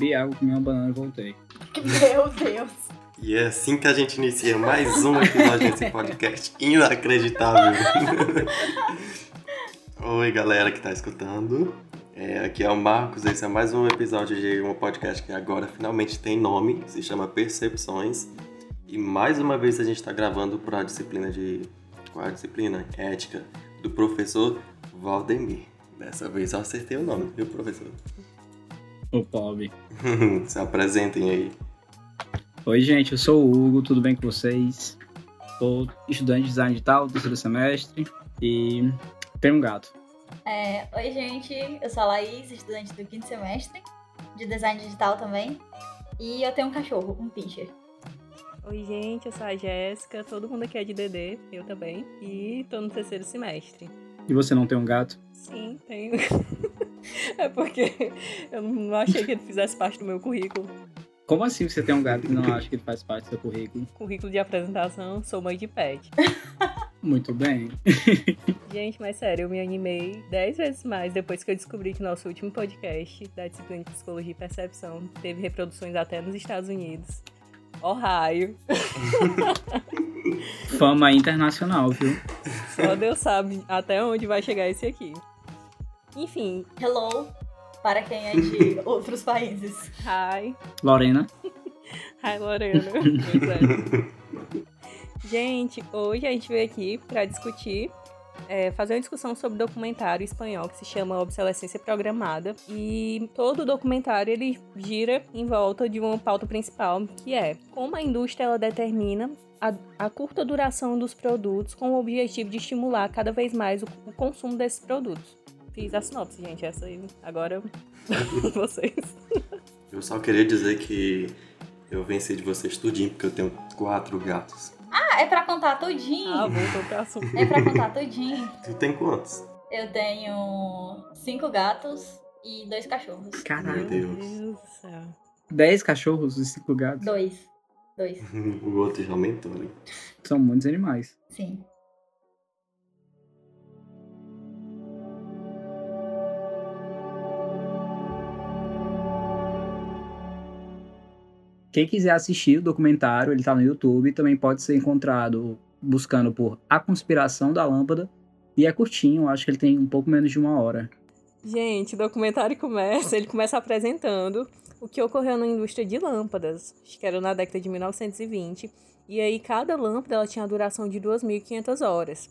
Bebi água, comi uma banana e voltei. Meu Deus. E é assim que a gente inicia mais um episódio desse podcast inacreditável. Oi, galera que tá escutando. É, aqui é o Marcos, esse é mais um episódio de um podcast que agora finalmente tem nome, se chama Percepções. E mais uma vez a gente está gravando para a disciplina de. Qual é a disciplina? Ética, do professor Valdemir. Dessa vez eu acertei o nome, viu, professor? O pobre. se apresentem aí. Oi, gente, eu sou o Hugo, tudo bem com vocês? Sou estudante de design digital do terceiro semestre e tenho um gato. É, oi, gente, eu sou a Laís, estudante do quinto semestre de design digital também. E eu tenho um cachorro, um pincher. Oi, gente, eu sou a Jéssica, todo mundo aqui é de DD, eu também, e tô no terceiro semestre. E você não tem um gato? Sim, tenho. é porque eu não achei que ele fizesse parte do meu currículo. Como assim você tem um gato que não acha que ele faz parte do seu currículo? Currículo de apresentação, sou mãe de pet. Muito bem. Gente, mas sério, eu me animei dez vezes mais depois que eu descobri que nosso último podcast da disciplina de Psicologia e Percepção teve reproduções até nos Estados Unidos. Ohio. Fama internacional, viu? Só Deus sabe até onde vai chegar esse aqui. Enfim. Hello, para quem é de outros países. Hi. Lorena. Hi, Lorena. Pois é. Gente, hoje a gente veio aqui para discutir, é, fazer uma discussão sobre um documentário espanhol que se chama Obsolescência Programada. E todo o documentário ele gira em volta de uma pauta principal, que é como a indústria ela determina a, a curta duração dos produtos com o objetivo de estimular cada vez mais o, o consumo desses produtos. Fiz a sinopse, gente, essa aí. Agora, vocês. Eu só queria dizer que eu venci de vocês tudinho, porque eu tenho quatro gatos. Ah, é pra contar tudinho. Ah, voltou pro assunto. É pra contar tudinho. Tu tem quantos? Eu tenho cinco gatos e dois cachorros. Caralho. Meu Deus. Deus do céu. Dez cachorros e cinco gatos. Dois. Dois, o outro já aumentou, né? São muitos animais. sim. Quem quiser assistir o documentário, ele tá no YouTube, também pode ser encontrado buscando por A Conspiração da Lâmpada. E é curtinho, acho que ele tem um pouco menos de uma hora. Gente, o documentário começa, ele começa apresentando o que ocorreu na indústria de lâmpadas, acho que era na década de 1920. E aí cada lâmpada ela tinha a duração de 2.500 horas.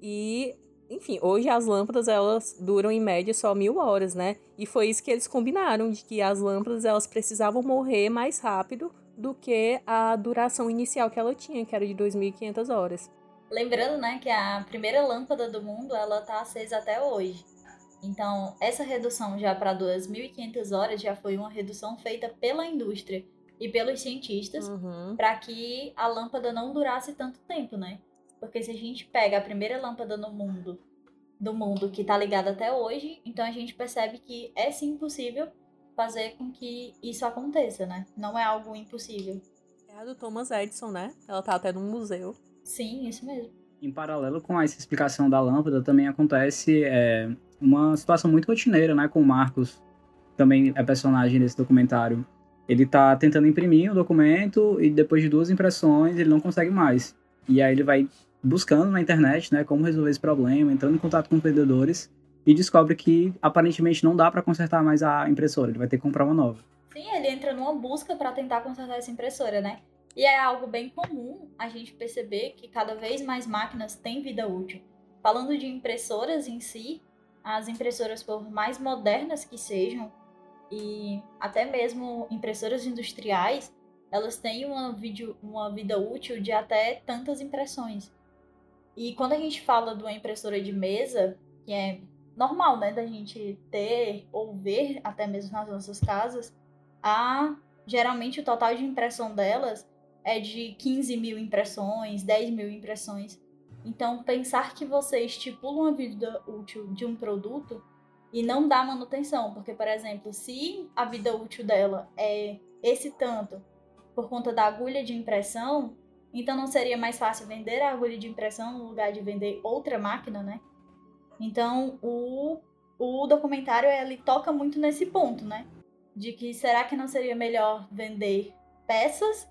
E, enfim, hoje as lâmpadas elas duram em média só mil horas, né? E foi isso que eles combinaram, de que as lâmpadas elas precisavam morrer mais rápido do que a duração inicial que ela tinha, que era de 2.500 horas. Lembrando, né, que a primeira lâmpada do mundo, ela tá acesa até hoje. Então, essa redução já para 2.500 horas já foi uma redução feita pela indústria e pelos cientistas Uhum. para que a lâmpada não durasse tanto tempo, né? Porque se a gente pega a primeira lâmpada no mundo, do mundo que tá ligada até hoje, então a gente percebe que é sim possível fazer com que isso aconteça, né? Não é algo impossível. É a do Thomas Edison, né? Ela tá até num museu. Sim, isso mesmo. Em paralelo com essa explicação da lâmpada, também acontece é, uma situação muito rotineira, né? Com o Marcos, também é personagem desse documentário. Ele tá tentando imprimir um documento e depois de duas impressões ele não consegue mais. E aí ele vai buscando na internet, né, como resolver esse problema, entrando em contato com vendedores e descobre que aparentemente não dá para consertar mais a impressora, ele vai ter que comprar uma nova. Sim, ele entra numa busca para tentar consertar essa impressora, né? E é algo bem comum a gente perceber que cada vez mais máquinas têm vida útil. Falando de impressoras em si, as impressoras, por mais modernas que sejam, e até mesmo impressoras industriais, elas têm uma, vídeo, uma vida útil de até tantas impressões. E quando a gente fala de uma impressora de mesa, que é normal, né, da gente ter ou ver até mesmo nas nossas casas, a geralmente o total de impressão delas é de 15 mil impressões, 10 mil impressões. Então, pensar que você estipula uma vida útil de um produto e não dá manutenção, porque, por exemplo, se a vida útil dela é esse tanto por conta da agulha de impressão, então não seria mais fácil vender a agulha de impressão no lugar de vender outra máquina, né? Então, o, o documentário ele toca muito nesse ponto, né? de que será que não seria melhor vender peças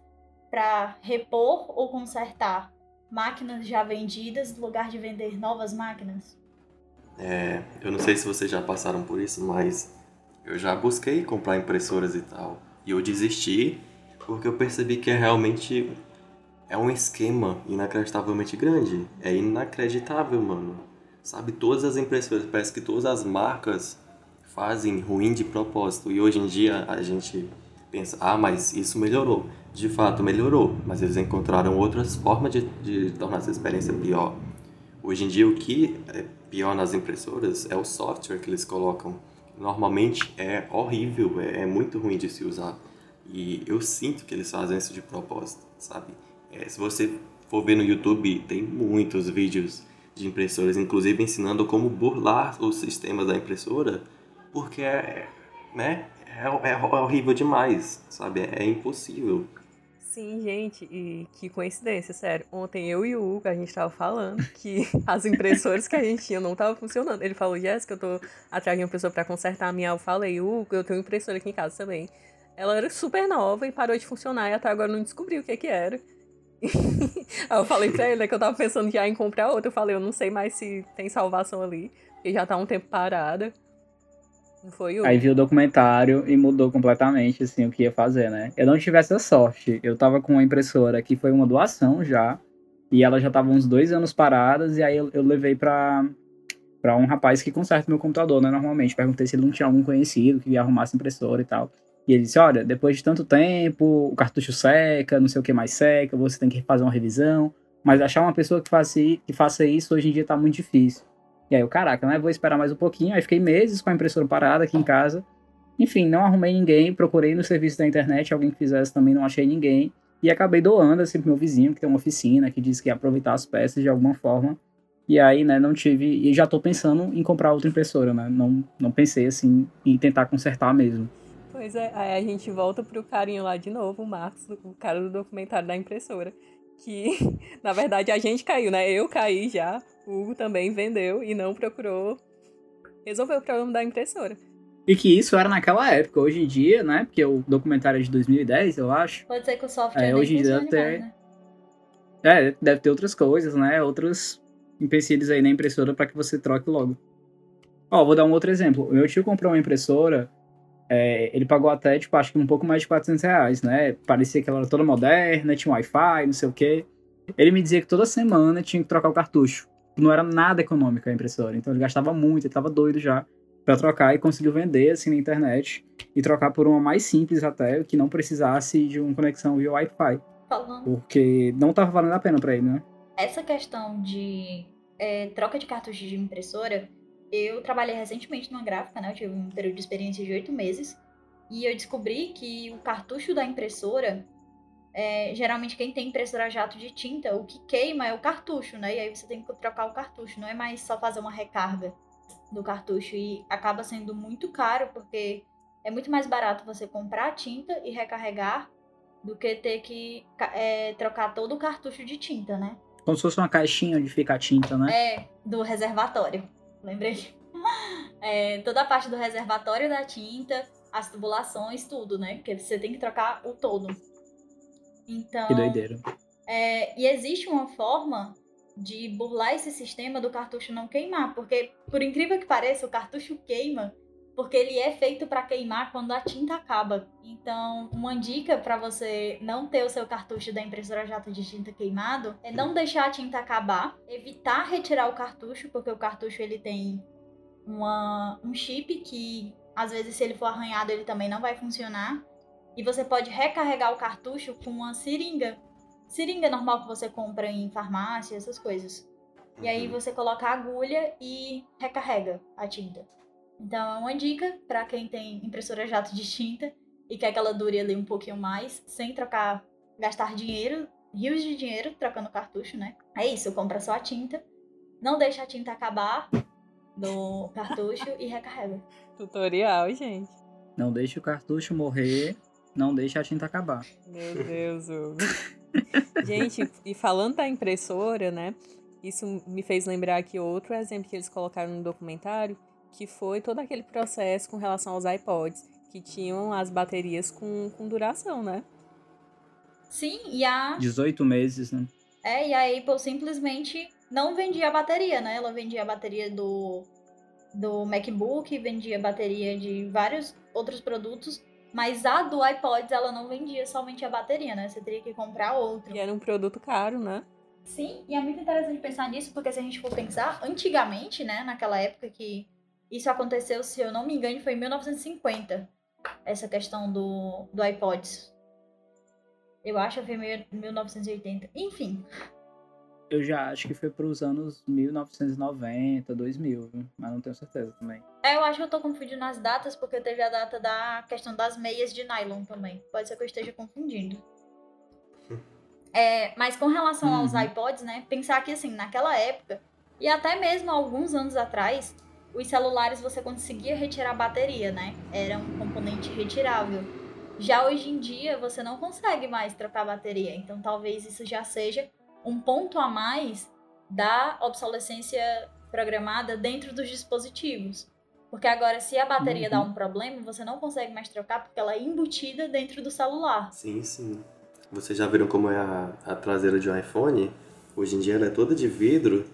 para repor ou consertar máquinas já vendidas no lugar de vender novas máquinas? É, eu não sei se vocês já passaram por isso, mas eu já busquei comprar impressoras e tal. E eu desisti porque eu percebi que é realmente é um esquema inacreditavelmente grande. É inacreditável, mano. Sabe, todas as impressoras, parece que todas as marcas fazem ruim de propósito. E hoje em dia a gente pensa, ah, mas isso melhorou. De fato, melhorou, mas eles encontraram outras formas de, de tornar essa experiência pior. Hoje em dia, o que é pior nas impressoras é o software que eles colocam. Normalmente é horrível, é, é muito ruim de se usar. E eu sinto que eles fazem isso de propósito, sabe? É, se você for ver no YouTube, tem muitos vídeos de impressoras, inclusive ensinando como burlar os sistemas da impressora porque é, né, é, é horrível demais, sabe? É, impossível. Sim, gente, e que coincidência, sério. Ontem eu e o Hugo, a gente tava falando que as impressoras que a gente tinha não estavam funcionando. Ele falou, Jéssica, eu tô atrás de uma pessoa para consertar a minha. Eu falei, Hugo, eu tenho impressora aqui em casa também. Ela era super nova e parou de funcionar e até agora não descobri o que que era. Aí eu falei pra ele né, que eu tava pensando já em comprar outra. Eu falei, eu não sei mais se tem salvação ali, porque já tá um tempo parada. Foi o... Aí viu o documentário e mudou completamente, assim, o que ia fazer, né? Eu não tive essa sorte. Eu tava com uma impressora que foi uma doação já, e ela já tava uns dois anos paradas, e aí eu, eu levei pra, pra um rapaz que conserta meu computador, né, normalmente. Perguntei se ele não tinha algum conhecido que essa impressora e tal. E ele disse, olha, depois de tanto tempo, o cartucho seca, não sei o que mais seca, você tem que fazer uma revisão. Mas achar uma pessoa que faça, que faça isso hoje em dia tá muito difícil. E aí eu, caraca, né? Vou esperar mais um pouquinho. Aí fiquei meses com a impressora parada aqui em casa. Enfim, não arrumei ninguém, procurei no serviço da internet alguém que fizesse também, não achei ninguém. E acabei doando assim pro meu vizinho, que tem uma oficina, que disse que ia aproveitar as peças de alguma forma. E aí, né, não tive. E já tô pensando em comprar outra impressora, né? Não, não pensei assim em tentar consertar mesmo. Pois é, aí a gente volta pro carinho lá de novo, o Marcos, o cara do documentário da impressora. Que, na verdade, a gente caiu, né? Eu caí já, o Hugo também vendeu e não procurou resolver o problema da impressora. E que isso era naquela época. Hoje em dia, né? Porque o documentário é de 2010, eu acho. Pode ser que o software é, hoje em dia deve ter. né? É, deve ter outras coisas, né? Outros empecilhos aí na impressora para que você troque logo. Ó, vou dar um outro exemplo. O meu tio comprou uma impressora, é, ele pagou até, tipo, acho que um pouco mais de 400 reais, né? Parecia que ela era toda moderna, tinha Wi-Fi, não sei o quê. Ele me dizia que toda semana tinha que trocar o cartucho não era nada econômica a impressora. Então ele gastava muito, ele estava doido já para trocar e conseguiu vender assim na internet e trocar por uma mais simples até, que não precisasse de uma conexão via Wi-Fi. Falando. Porque não estava valendo a pena para ele, né? Essa questão de é, troca de cartucho de impressora, eu trabalhei recentemente numa gráfica, né? Eu tive um período de experiência de oito meses. E eu descobri que o cartucho da impressora, é, geralmente quem tem impressora jato de tinta, o que queima é o cartucho, né? E aí você tem que trocar o cartucho, não é mais só fazer uma recarga do cartucho. E acaba sendo muito caro, porque é muito mais barato você comprar a tinta e recarregar do que ter que é, trocar todo o cartucho de tinta, né? Como se fosse uma caixinha onde fica a tinta, né? É, do reservatório. Lembrei. É, toda a parte do reservatório da tinta, as tubulações, tudo, né? Porque você tem que trocar o todo. Então. Que doideira. É, e existe uma forma de burlar esse sistema do cartucho não queimar, porque por incrível que pareça, o cartucho queima porque ele é feito para queimar quando a tinta acaba. Então, uma dica para você não ter o seu cartucho da impressora jato de tinta queimado é não deixar a tinta acabar, evitar retirar o cartucho, porque o cartucho ele tem uma, um chip que às vezes se ele for arranhado ele também não vai funcionar. E você pode recarregar o cartucho com uma seringa. Seringa normal que você compra em farmácia, essas coisas. E aí uhum. você coloca a agulha e recarrega a tinta. Então é uma dica para quem tem impressora jato de tinta e quer que ela dure ali um pouquinho mais, sem trocar, gastar dinheiro, rios de dinheiro trocando cartucho, né? É isso, compra só a tinta, não deixa a tinta acabar no cartucho e recarrega. Tutorial, gente. Não deixe o cartucho morrer não deixa a tinta acabar. Meu Deus, Gente, e falando da impressora, né? Isso me fez lembrar aqui outro exemplo que eles colocaram no documentário, que foi todo aquele processo com relação aos iPods. que tinham as baterias com, com duração, né? Sim, e a. 18 meses, né? É, e a Apple simplesmente não vendia a bateria, né? Ela vendia a bateria do, do MacBook, vendia a bateria de vários outros produtos, mas a do iPods ela não vendia somente a bateria, né? Você teria que comprar outro. E era um produto caro, né? Sim, e é muito interessante pensar nisso, porque se a gente for pensar, antigamente, né, naquela época que isso aconteceu, se eu não me engano, foi em 1950, essa questão do, do iPods. Eu acho que foi em 1980. Enfim. Eu já acho que foi para os anos 1990, 2000, viu? mas não tenho certeza também. É, eu acho que eu tô confundindo as datas, porque teve a data da questão das meias de nylon também. Pode ser que eu esteja confundindo. É, mas com relação aos Uhum. iPods, né? Pensar que assim, naquela época, e até mesmo alguns anos atrás, os celulares você conseguia retirar a bateria, né? Era um componente retirável. Já hoje em dia você não consegue mais trocar a bateria. Então talvez isso já seja um ponto a mais da obsolescência programada dentro dos dispositivos. Porque agora, se a bateria dá Uhum. um problema, você não consegue mais trocar porque ela é embutida dentro do celular. Sim, sim. Vocês já viram como é a, a traseira de um iPhone? Hoje em dia ela é toda de vidro.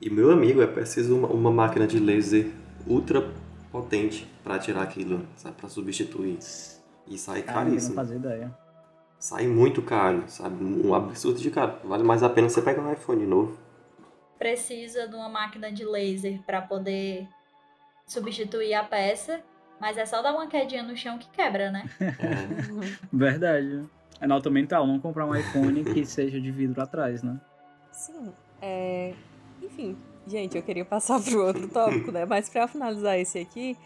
E meu amigo, é preciso uma, uma máquina de laser ultra potente para tirar aquilo, sabe? Para substituir. E sai Cara, eu não caríssimo. fazia ideia. Sai muito caro, sabe? Um absurdo de caro. Vale mais a pena você pegar um iPhone novo. Precisa de uma máquina de laser para poder substituir a peça, mas é só dar uma quedinha no chão que quebra, né? É. Verdade. É nota mental, não comprar um iPhone que seja de vidro atrás, né? Sim, é... Enfim, gente, eu queria passar pro outro tópico, né? Mas para finalizar esse aqui,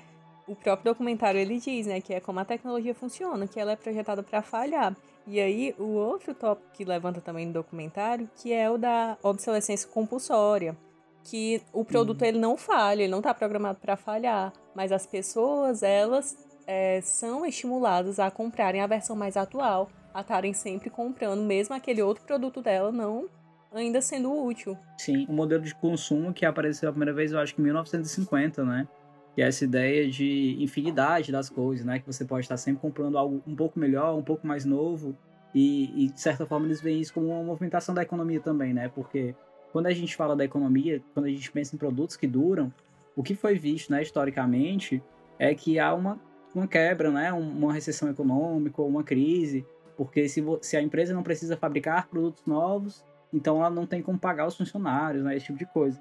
o próprio documentário ele diz, né, que é como a tecnologia funciona, que ela é projetada para falhar. E aí, o outro tópico que levanta também no documentário, que é o da obsolescência compulsória, que o produto ele não falha, ele não está programado para falhar, mas as pessoas, elas é, são estimuladas a comprarem a versão mais atual, a estarem sempre comprando, mesmo aquele outro produto dela não ainda sendo útil. Sim, o modelo de consumo que apareceu a primeira vez, eu acho que em 1950, né? Que é essa ideia de infinidade das coisas, né? Que você pode estar sempre comprando algo um pouco melhor, um pouco mais novo. E, e, de certa forma, eles veem isso como uma movimentação da economia também, né? Porque quando a gente fala da economia, quando a gente pensa em produtos que duram, o que foi visto, né, historicamente, é que há uma, uma quebra, né? Uma recessão econômica uma crise. Porque se, se a empresa não precisa fabricar produtos novos, então ela não tem como pagar os funcionários, né? Esse tipo de coisa.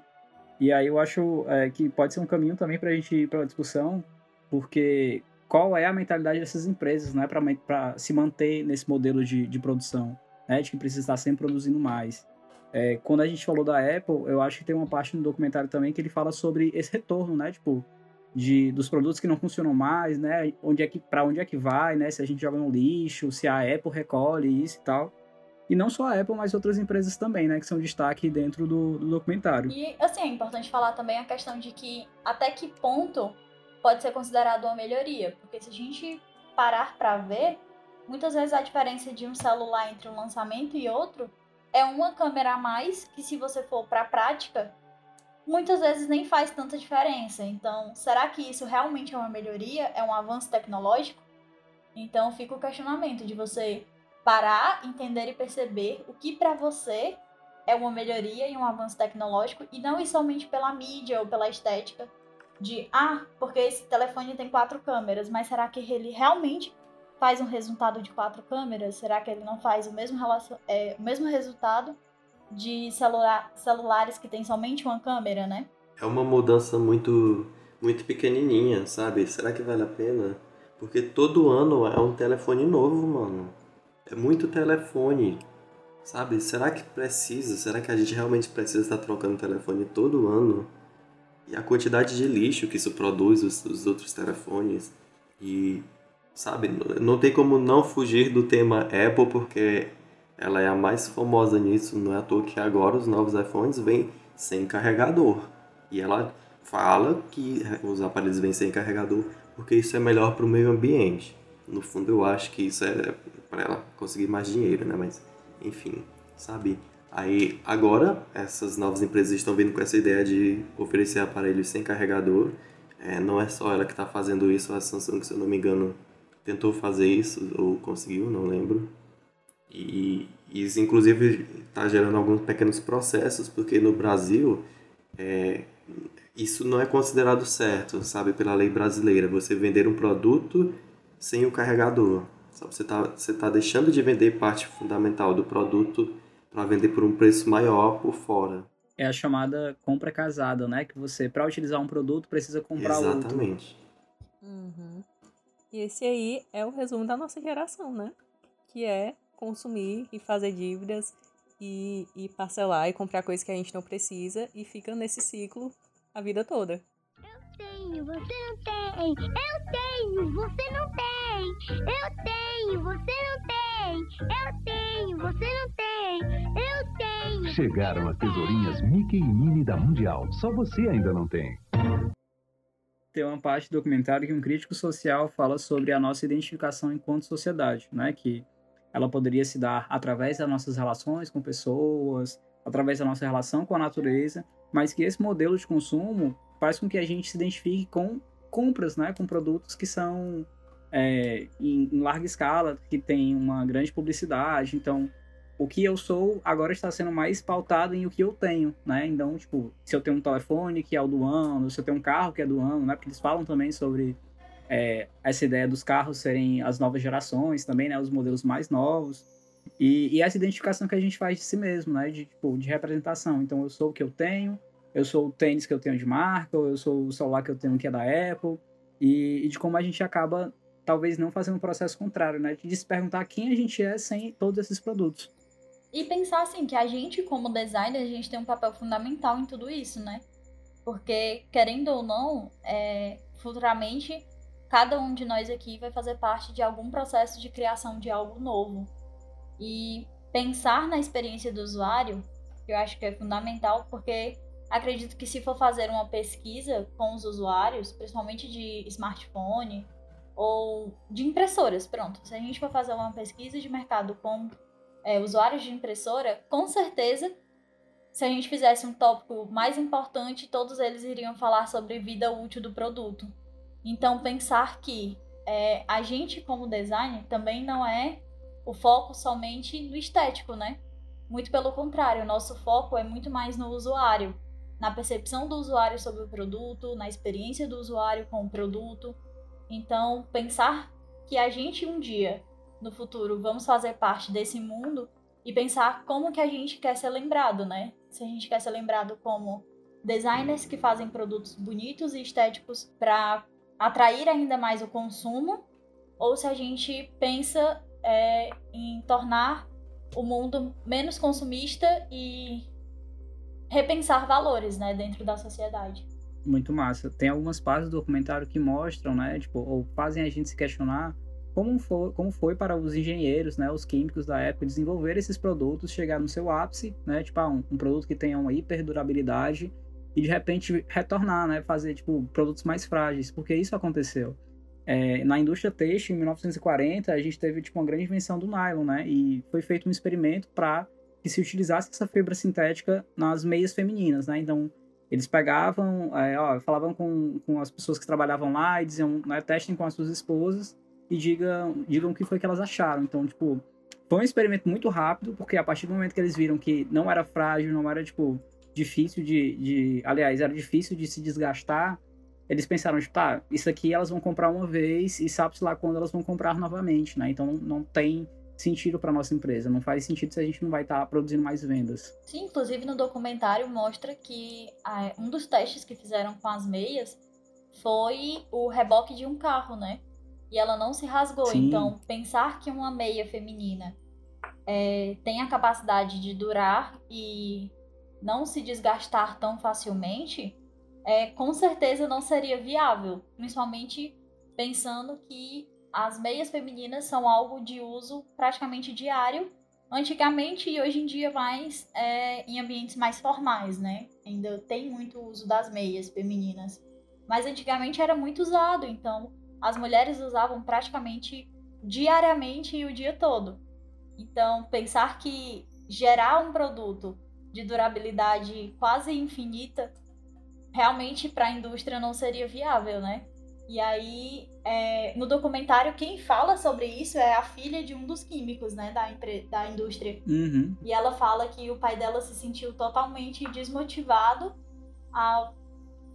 E aí eu acho é, que pode ser um caminho também para a gente ir para uma discussão, porque qual é a mentalidade dessas empresas, né? Para se manter nesse modelo de, de produção, né? De que precisa estar sempre produzindo mais. É, quando a gente falou da Apple, eu acho que tem uma parte no documentário também que ele fala sobre esse retorno, né? Tipo, de, dos produtos que não funcionam mais, né? Onde é que, para onde é que vai, né? Se a gente joga no lixo, se a Apple recolhe isso e tal. E não só a Apple, mas outras empresas também, né? Que são destaque dentro do, do documentário. E, assim, é importante falar também a questão de que até que ponto pode ser considerado uma melhoria. Porque se a gente parar para ver, muitas vezes a diferença de um celular entre um lançamento e outro é uma câmera a mais, que se você for para a prática, muitas vezes nem faz tanta diferença. Então, será que isso realmente é uma melhoria? É um avanço tecnológico? Então, fica o questionamento de você parar, entender e perceber o que para você é uma melhoria e um avanço tecnológico e não ir somente pela mídia ou pela estética de ah, porque esse telefone tem quatro câmeras, mas será que ele realmente faz um resultado de quatro câmeras? Será que ele não faz o mesmo, relacion... é, o mesmo resultado de celular... celulares que tem somente uma câmera, né? É uma mudança muito, muito pequenininha, sabe? Será que vale a pena? Porque todo ano é um telefone novo, mano. É muito telefone, sabe? Será que precisa? Será que a gente realmente precisa estar trocando telefone todo ano? E a quantidade de lixo que isso produz, os, os outros telefones. E, sabe, não tem como não fugir do tema Apple, porque ela é a mais famosa nisso. Não é à toa que agora os novos iPhones vêm sem carregador. E ela fala que os aparelhos vêm sem carregador porque isso é melhor para o meio ambiente. No fundo, eu acho que isso é para ela conseguir mais dinheiro, né? Mas, enfim, sabe? Aí, agora, essas novas empresas estão vindo com essa ideia de oferecer aparelhos sem carregador. É, não é só ela que está fazendo isso, a Samsung, se eu não me engano, tentou fazer isso, ou conseguiu, não lembro. E isso, inclusive, está gerando alguns pequenos processos, porque no Brasil é, isso não é considerado certo, sabe, pela lei brasileira. Você vender um produto sem o carregador. Você está você tá deixando de vender parte fundamental do produto para vender por um preço maior por fora. É a chamada compra casada, né? Que você, para utilizar um produto, precisa comprar Exatamente. outro. Exatamente. Uhum. E esse aí é o resumo da nossa geração, né? Que é consumir e fazer dívidas e, e parcelar e comprar coisas que a gente não precisa e fica nesse ciclo a vida toda. Eu tenho, você não tem. Eu tenho, você não tem. Eu tenho, você não tem. Eu tenho, você não tem. Eu tenho. Chegaram as tesourinhas Mickey e Minnie da Mundial. Só você ainda não tem. Tem uma parte do documentário que um crítico social fala sobre a nossa identificação enquanto sociedade, né? Que ela poderia se dar através das nossas relações com pessoas, através da nossa relação com a natureza, mas que esse modelo de consumo faz com que a gente se identifique com compras, né, com produtos que são é, em, em, larga escala, que tem uma grande publicidade. Então, o que eu sou agora está sendo mais pautado em o que eu tenho, né? Então, tipo, se eu tenho um telefone que é o do ano, se eu tenho um carro que é do ano, né? Porque eles falam também sobre é, essa ideia dos carros serem as novas gerações também, né? Os modelos mais novos. E, e, essa identificação que a gente faz de si mesmo, né? De, tipo, de representação. Então, eu sou o que eu tenho, eu sou o tênis que eu tenho de marca, ou eu sou o celular que eu tenho que é da Apple. E, e de como a gente acaba, talvez, não fazendo um processo contrário, né? De se perguntar quem a gente é sem todos esses produtos. E pensar, assim, que a gente, como designer, a gente tem um papel fundamental em tudo isso, né? Porque, querendo ou não, é, futuramente cada um de nós aqui vai fazer parte de algum processo de criação de algo novo. E pensar na experiência do usuário, eu acho que é fundamental, porque acredito que se for fazer uma pesquisa com os usuários, principalmente de smartphone ou de impressoras, pronto. Se a gente for fazer uma pesquisa de mercado com é, usuários de impressora, com certeza, se a gente fizesse um tópico mais importante, todos eles iriam falar sobre vida útil do produto. Então, pensar que é, a gente, como designer, também não é o foco somente no estético, né? Muito pelo contrário, o nosso foco é muito mais no usuário, na percepção do usuário sobre o produto, na experiência do usuário com o produto. Então, pensar que a gente um dia, no futuro, vamos fazer parte desse mundo e pensar como que a gente quer ser lembrado, né? Se a gente quer ser lembrado como designers que fazem produtos bonitos e estéticos para atrair ainda mais o consumo, ou se a gente pensa é, em tornar o mundo menos consumista e repensar valores, né, dentro da sociedade. Muito massa. Tem algumas partes do documentário que mostram, né, tipo, ou fazem a gente se questionar como foi, como foi para os engenheiros, né, os químicos da época desenvolver esses produtos, chegar no seu ápice, né, tipo, ah, um, um produto que tenha uma hiperdurabilidade e de repente retornar, né? Fazer tipo produtos mais frágeis, porque isso aconteceu. É, na indústria têxtil, em 1940, a gente teve tipo uma grande invenção do nylon, né? E foi feito um experimento para que se utilizasse essa fibra sintética nas meias femininas, né? Então eles pegavam, é, ó, falavam com, com as pessoas que trabalhavam lá e diziam, né, testem com as suas esposas e digam, digam o que foi que elas acharam. Então, tipo, foi um experimento muito rápido, porque a partir do momento que eles viram que não era frágil, não era, tipo, difícil de, de. Aliás, era difícil de se desgastar. Eles pensaram, tipo, tá, isso aqui elas vão comprar uma vez e sabe-se lá quando elas vão comprar novamente, né? Então não tem sentido para nossa empresa. Não faz sentido se a gente não vai estar tá produzindo mais vendas. Sim, inclusive no documentário mostra que ah, um dos testes que fizeram com as meias foi o reboque de um carro, né? E ela não se rasgou. Sim. Então, pensar que uma meia feminina é, tem a capacidade de durar e não se desgastar tão facilmente, é, com certeza não seria viável, principalmente pensando que as meias femininas são algo de uso praticamente diário, antigamente e hoje em dia mais é, em ambientes mais formais, né? Ainda tem muito uso das meias femininas, mas antigamente era muito usado, então as mulheres usavam praticamente diariamente e o dia todo. Então pensar que gerar um produto de durabilidade quase infinita, realmente para a indústria não seria viável, né? E aí, é, no documentário, quem fala sobre isso é a filha de um dos químicos, né, da, da indústria. Uhum. E ela fala que o pai dela se sentiu totalmente desmotivado ao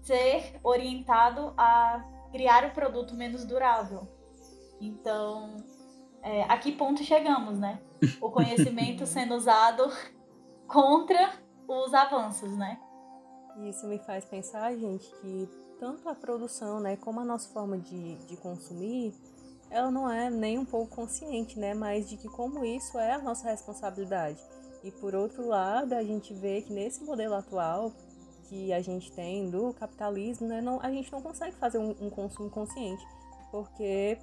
ser orientado a criar o produto menos durável. Então, é, a que ponto chegamos, né? O conhecimento sendo usado contra os avanços, né? Isso me faz pensar, gente, que tanto a produção, né, como a nossa forma de, de consumir, ela não é nem um pouco consciente, né, mas de que como isso é a nossa responsabilidade. E por outro lado, a gente vê que nesse modelo atual que a gente tem do capitalismo, né, não, a gente não consegue fazer um, um consumo consciente, porque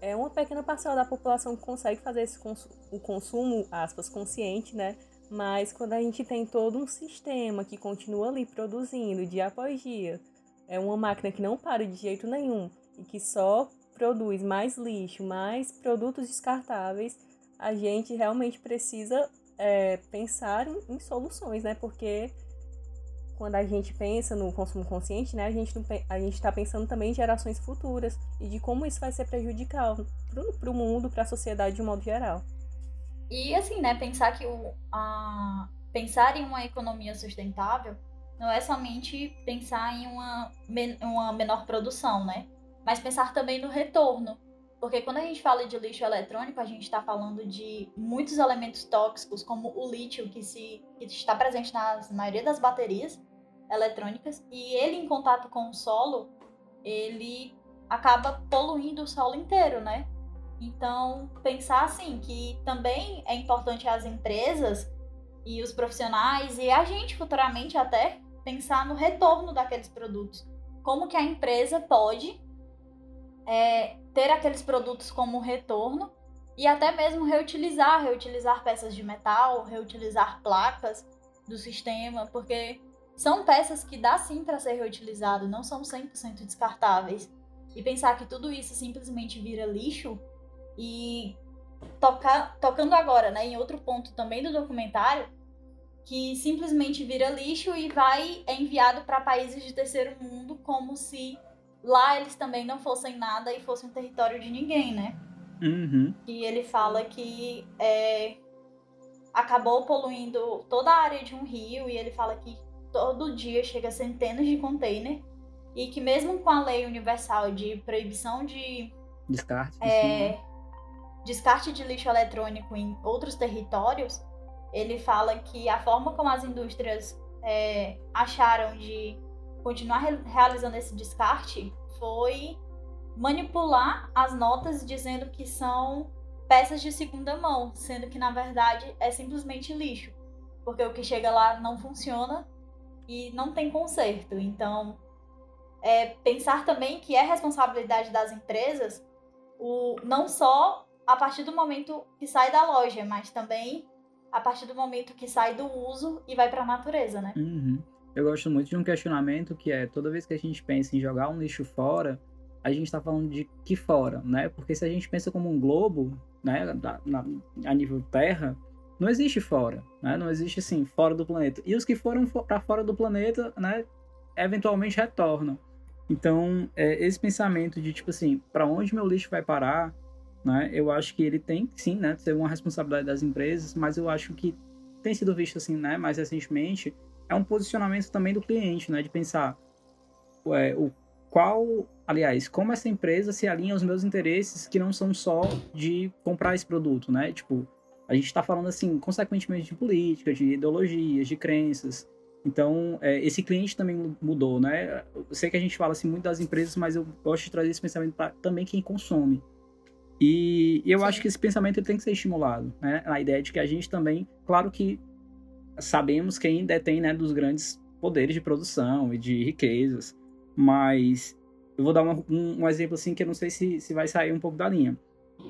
é uma pequena parcela da população que consegue fazer esse o consumo, aspas, consciente, né? Mas quando a gente tem todo um sistema que continua ali produzindo dia após dia, é uma máquina que não para de jeito nenhum e que só produz mais lixo, mais produtos descartáveis, a gente realmente precisa é, pensar em, em, soluções, né? Porque quando a gente pensa no consumo consciente, né, a gente a gente está pensando também em gerações futuras e de como isso vai ser prejudicial para o mundo, para a sociedade de um modo geral. E assim, né, pensar que o, a, pensar em uma economia sustentável não é somente pensar em uma, uma menor produção, né? Mas pensar também no retorno. Porque quando a gente fala de lixo eletrônico, a gente está falando de muitos elementos tóxicos, como o lítio, que, se, que está presente na maioria das baterias eletrônicas, e ele, em contato com o solo, ele acaba poluindo o solo inteiro, né? Então, pensar assim que também é importante as empresas e os profissionais e a gente futuramente até pensar no retorno daqueles produtos. Como que a empresa pode é, ter aqueles produtos como retorno e até mesmo reutilizar, reutilizar peças de metal, reutilizar placas do sistema, porque são peças que dá sim para ser reutilizado, não são 100% descartáveis. E pensar que tudo isso simplesmente vira lixo e tocar, tocando agora, né, em outro ponto também do documentário, que simplesmente vira lixo e vai é enviado para países de terceiro mundo como se lá eles também não fossem nada e fossem um território de ninguém, né? Uhum. E ele fala que é, acabou poluindo toda a área de um rio e ele fala que todo dia chega centenas de containers e que mesmo com a lei universal de proibição de descarte, é, descarte de lixo eletrônico em outros territórios, ele fala que a forma como as indústrias é, acharam de continuar re realizando esse descarte foi manipular as notas dizendo que são peças de segunda mão, sendo que na verdade é simplesmente lixo, porque o que chega lá não funciona e não tem conserto. Então, é, pensar também que é responsabilidade das empresas o não só a partir do momento que sai da loja, mas também a partir do momento que sai do uso e vai para a natureza, né? Uhum. Eu gosto muito de um questionamento que é toda vez que a gente pensa em jogar um lixo fora, a gente está falando de que fora, né? Porque se a gente pensa como um globo, né, na, a nível Terra, não existe fora, né? Não existe assim fora do planeta. E os que foram para fora do planeta, né, eventualmente retornam. Então, é, esse pensamento de tipo assim, para onde meu lixo vai parar? Né? Eu acho que ele tem, sim, né, ser uma responsabilidade das empresas, mas eu acho que tem sido visto assim, né, mais recentemente, é um posicionamento também do cliente, né, de pensar o qual, aliás, como essa empresa se alinha aos meus interesses que não são só de comprar esse produto, né? Tipo, a gente está falando assim, consequentemente de política, de ideologias, de crenças. Então, é, esse cliente também mudou, né? Eu sei que a gente fala assim muito das empresas, mas eu gosto de trazer esse pensamento para também quem consome. E eu Sim. acho que esse pensamento tem que ser estimulado, né? A ideia de que a gente também, claro que sabemos quem detém, né, dos grandes poderes de produção e de riquezas, mas eu vou dar uma, um, um, exemplo assim que eu não sei se, se vai sair um pouco da linha.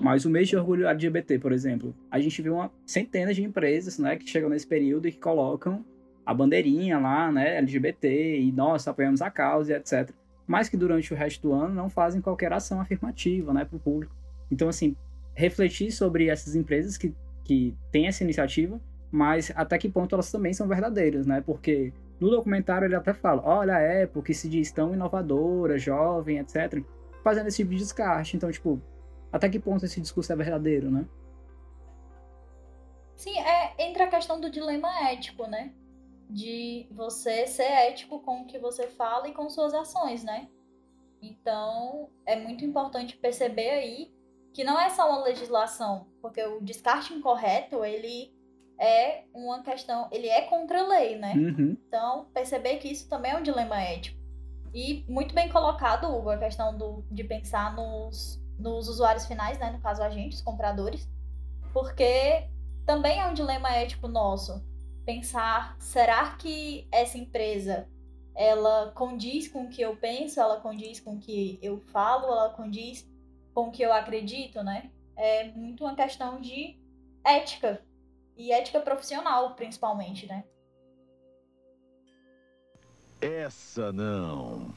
Mas o mês de orgulho LGBT, por exemplo, a gente viu uma centenas de empresas, né, que chegam nesse período e que colocam a bandeirinha lá, né, LGBT e nós apoiamos a causa e etc. Mas que durante o resto do ano não fazem qualquer ação afirmativa, né, para o público. Então, assim, refletir sobre essas empresas que, que têm essa iniciativa, mas até que ponto elas também são verdadeiras, né? Porque No documentário ele até fala, olha a Apple que se diz tão inovadora, jovem, etc, fazendo esse tipo de descarte. Então, tipo, até que ponto esse discurso é verdadeiro, né? Sim, é entre a questão do dilema ético, né? De você ser ético com o que você fala e com suas ações, né? Então, é muito importante perceber aí que não é só uma legislação, porque o descarte incorreto, ele é uma questão, ele é contra a lei, né? Uhum. Então, perceber que isso também é um dilema ético. E muito bem colocado, Hugo, a questão do, de pensar nos, nos usuários finais, né? No caso, agentes, compradores. Porque também é um dilema ético nosso. Pensar, será que essa empresa ela condiz com o que eu penso, ela condiz com o que eu falo, ela condiz com o que eu acredito, né? É muito uma questão de ética e ética profissional, principalmente, né? Essa não.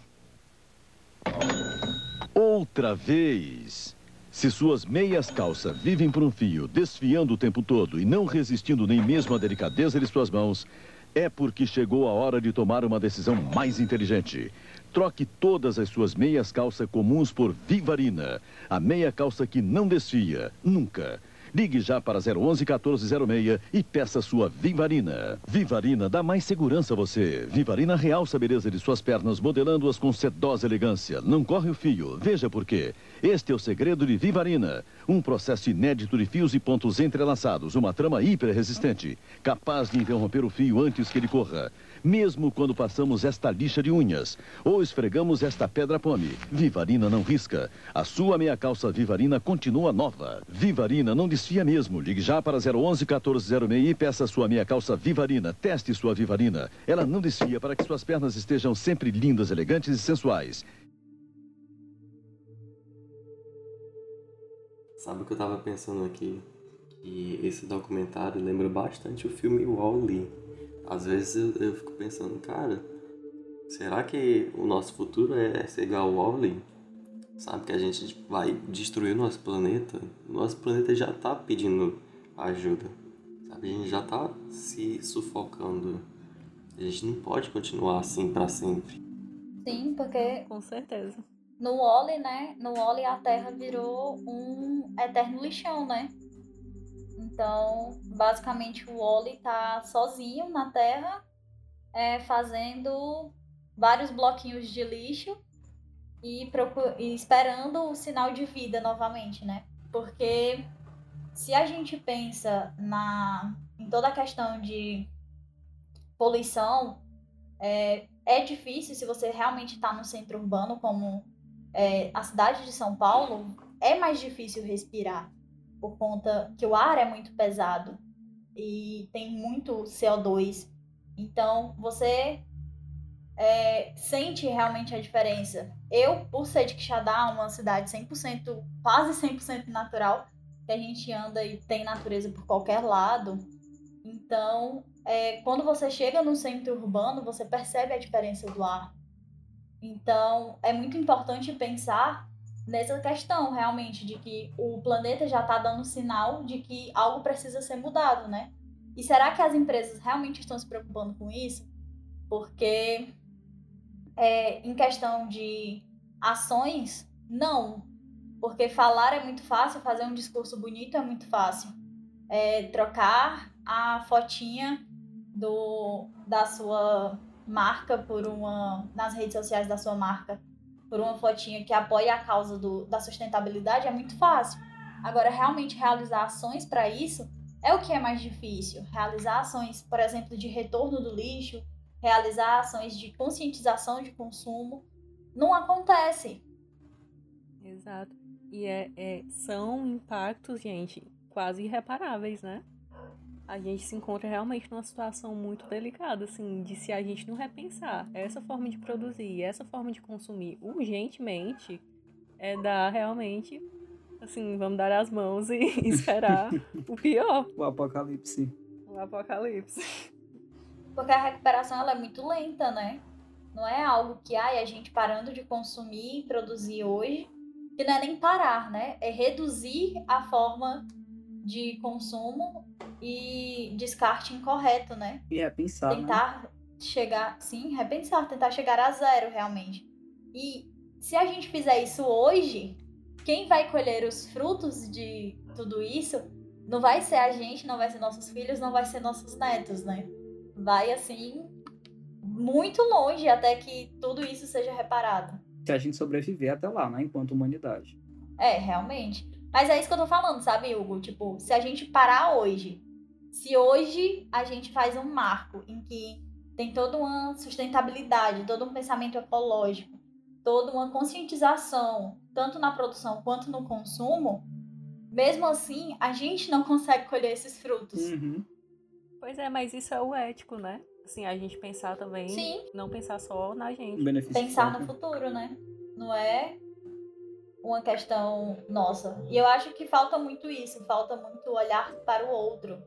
Outra vez. Se suas meias calças vivem por um fio, desfiando o tempo todo e não resistindo nem mesmo à delicadeza de suas mãos, é porque chegou a hora de tomar uma decisão mais inteligente. Troque todas as suas meias calças comuns por Vivarina, a meia calça que não desfia, nunca. Ligue já para 011 1406 e peça sua Vivarina. Vivarina dá mais segurança a você. Vivarina realça a beleza de suas pernas, modelando-as com sedosa elegância. Não corre o fio. Veja por quê. Este é o segredo de Vivarina. Um processo inédito de fios e pontos entrelaçados. Uma trama hiper resistente, capaz de interromper o fio antes que ele corra mesmo quando passamos esta lixa de unhas ou esfregamos esta pedra pome. Vivarina não risca. A sua meia calça Vivarina continua nova. Vivarina não desfia mesmo. Ligue já para 011 1406 e peça sua meia calça Vivarina. Teste sua Vivarina. Ela não desfia para que suas pernas estejam sempre lindas, elegantes e sensuais. Sabe o que eu tava pensando aqui? Que esse documentário lembra bastante o filme Wall-E às vezes eu, eu, fico pensando, cara, será que o nosso futuro é ser igual ao Wally? Sabe que a gente vai destruir o nosso planeta? O nosso planeta já tá pedindo ajuda. Sabe, a gente já tá se sufocando. A gente não pode continuar assim para sempre. Sim, porque com certeza. No Wally, né? No Wally a Terra virou um eterno lixão, né? Então, basicamente, o Wally tá sozinho na Terra, é, fazendo vários bloquinhos de lixo e, e esperando o sinal de vida novamente, né? Porque se a gente pensa na, em toda a questão de poluição, é, é difícil se você realmente está no centro urbano, como é, a cidade de São Paulo, é mais difícil respirar por conta que o ar é muito pesado e tem muito CO2. Então, você é, sente realmente a diferença. Eu, por ser de Quixadá, uma cidade 100%, quase 100% natural, que a gente anda e tem natureza por qualquer lado, então, é, quando você chega no centro urbano, você percebe a diferença do ar. Então, é muito importante pensar nessa questão realmente de que o planeta já está dando sinal de que algo precisa ser mudado, né? E será que as empresas realmente estão se preocupando com isso? Porque é, em questão de ações, não. Porque falar é muito fácil, fazer um discurso bonito é muito fácil. É, trocar a fotinha do, da sua marca por uma. nas redes sociais da sua marca por uma fotinha que apoia a causa do, da sustentabilidade é muito fácil. Agora, realmente realizar ações para isso é o que é mais difícil. Realizar ações, por exemplo, de retorno do lixo, realizar ações de conscientização de consumo, não acontece. Exato. E é, é, são impactos, gente, quase irreparáveis, né? A gente se encontra realmente numa situação muito delicada, assim, de se a gente não repensar essa forma de produzir, essa forma de consumir urgentemente, é dar realmente, assim, vamos dar as mãos e esperar o pior. O apocalipse. O apocalipse. Porque a recuperação ela é muito lenta, né? Não é algo que ai, a gente parando de consumir e produzir hoje, que não é nem parar, né? É reduzir a forma de consumo e descarte incorreto, né? E é pensar. Tentar né? chegar, sim, repensar, tentar chegar a zero realmente. E se a gente fizer isso hoje, quem vai colher os frutos de tudo isso não vai ser a gente, não vai ser nossos filhos, não vai ser nossos netos, né? Vai assim muito longe até que tudo isso seja reparado. Se a gente sobreviver até lá, né, enquanto humanidade. É, realmente. Mas é isso que eu tô falando, sabe, Hugo? Tipo, se a gente parar hoje, se hoje a gente faz um marco em que tem toda uma sustentabilidade, todo um pensamento ecológico, toda uma conscientização, tanto na produção quanto no consumo, mesmo assim, a gente não consegue colher esses frutos. Uhum. Pois é, mas isso é o ético, né? Assim, a gente pensar também, Sim. não pensar só na gente. Benefício Pensar próprio. no futuro, né? Não é uma questão nossa. E eu acho que falta muito isso, falta muito olhar para o outro,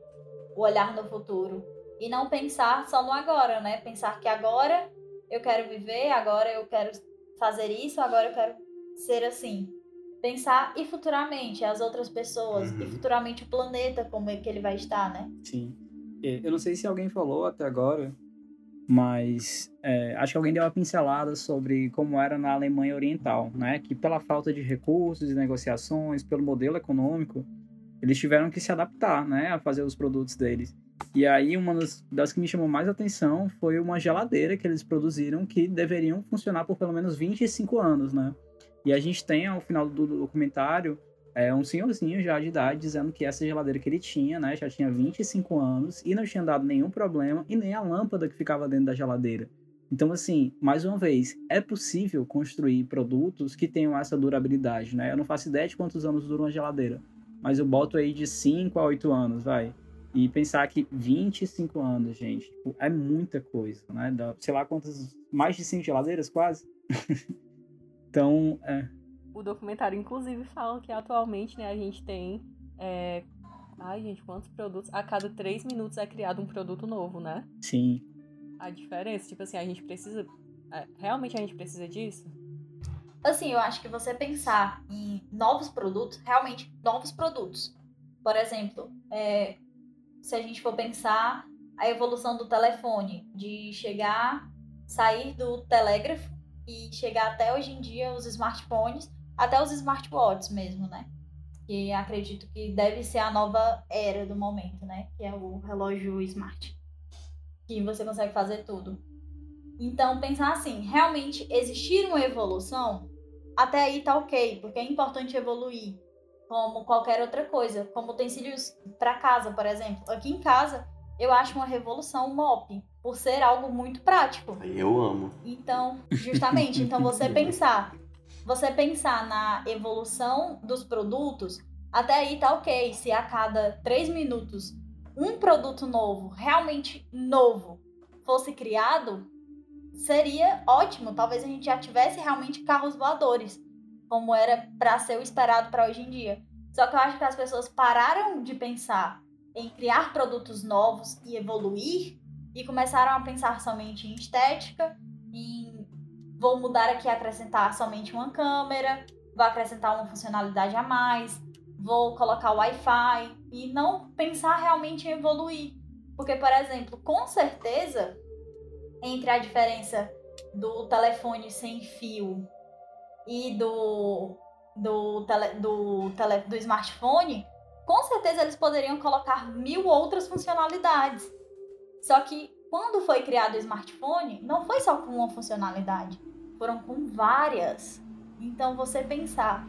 o olhar no futuro. E não pensar só no agora, né? Pensar que agora eu quero viver, agora eu quero fazer isso, agora eu quero ser assim. Pensar e futuramente as outras pessoas, Uhum. e futuramente o planeta, como é que ele vai estar, né? Sim. É, Eu não sei se alguém falou até agora, mas é, acho que alguém deu uma pincelada sobre como era na Alemanha Oriental, né? Que pela falta de recursos e negociações, pelo modelo econômico, eles tiveram que se adaptar, né? A fazer os produtos deles. E aí uma das, das que me chamou mais atenção foi uma geladeira que eles produziram que deveriam funcionar por pelo menos 25 anos, né? E a gente tem ao final do documentário é um senhorzinho já de idade dizendo que essa geladeira que ele tinha, né, já tinha 25 anos e não tinha dado nenhum problema e nem a lâmpada que ficava dentro da geladeira. Então, assim, mais uma vez, é possível construir produtos que tenham essa durabilidade, né? Eu não faço ideia de quantos anos dura uma geladeira, mas eu boto aí de 5 a 8 anos, vai. E pensar que 25 anos, gente, tipo, é muita coisa, né? Dá, sei lá quantas, mais de 5 geladeiras quase. então, é, O documentário, inclusive, fala que atualmente, né, a gente tem. é, Ai, gente, quantos produtos? A cada três minutos é criado um produto novo, né? sim, A diferença, tipo assim, a gente precisa. é, Realmente a gente precisa disso? Assim, eu acho que você pensar em novos produtos, realmente novos produtos. Por exemplo, é, se a gente for pensar a evolução do telefone, de chegar, sair do telégrafo e chegar até hoje em dia os smartphones, até os smartwatches mesmo, né? Que acredito que deve ser a nova era do momento, né? Que é o relógio smart. Que você consegue fazer tudo. Então, pensar assim, realmente existir uma evolução, até aí tá ok, porque é importante evoluir, como qualquer outra coisa, como utensílios para casa, por exemplo. Aqui em casa, eu acho uma revolução o mop, por ser algo muito prático. Eu amo. Então, justamente, então você pensar, você pensar na evolução dos produtos, até aí tá ok. Se a cada três minutos um produto novo, realmente novo, fosse criado, seria ótimo. Talvez a gente já tivesse realmente carros voadores, como era para ser o esperado para hoje em dia. Só que eu acho que as pessoas pararam de pensar em criar produtos novos e evoluir e começaram a pensar somente em estética, vou mudar aqui acrescentar somente uma câmera, vou acrescentar uma funcionalidade a mais, vou colocar o Wi-Fi e não pensar realmente em evoluir. Porque, por exemplo, com certeza, entre a diferença do telefone sem fio e do, do, tele, do, tele, do smartphone, com certeza eles poderiam colocar mil outras funcionalidades. Só que quando foi criado o smartphone, não foi só com uma funcionalidade, foram com várias. Então você pensar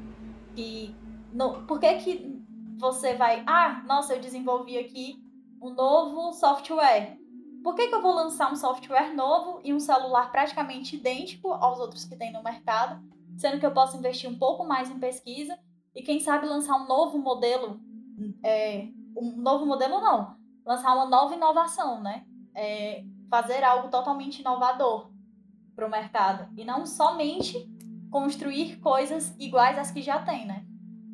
que. No, por que, que você vai. Ah, nossa, eu desenvolvi aqui um novo software. Por que, que eu vou lançar um software novo e um celular praticamente idêntico aos outros que tem no mercado, sendo que eu posso investir um pouco mais em pesquisa e quem sabe lançar um novo modelo, é, um novo modelo não, lançar uma nova inovação, né? É, fazer algo totalmente inovador para o mercado e não somente construir coisas iguais às que já tem, né?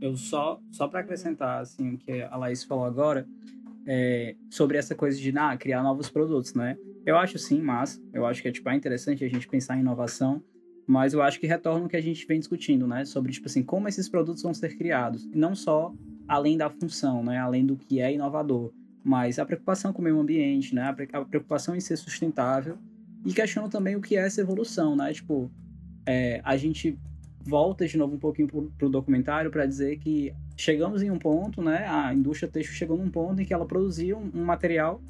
eu só só para acrescentar assim o que a Laís falou agora é, sobre essa coisa de ah, criar novos produtos, né? Eu acho sim, mas eu acho que é tipo é interessante a gente pensar em inovação, mas eu acho que retorna o que a gente vem discutindo, né? Sobre tipo assim como esses produtos vão ser criados, e não só além da função, né? Além do que é inovador, mas a preocupação com o meio ambiente, né? A preocupação em ser sustentável E questiono também o que é essa evolução, né? Tipo, é, a gente volta de novo um pouquinho pro, pro documentário para dizer que chegamos em um ponto, né? A indústria têxtil chegou num ponto em que ela produzia um, um material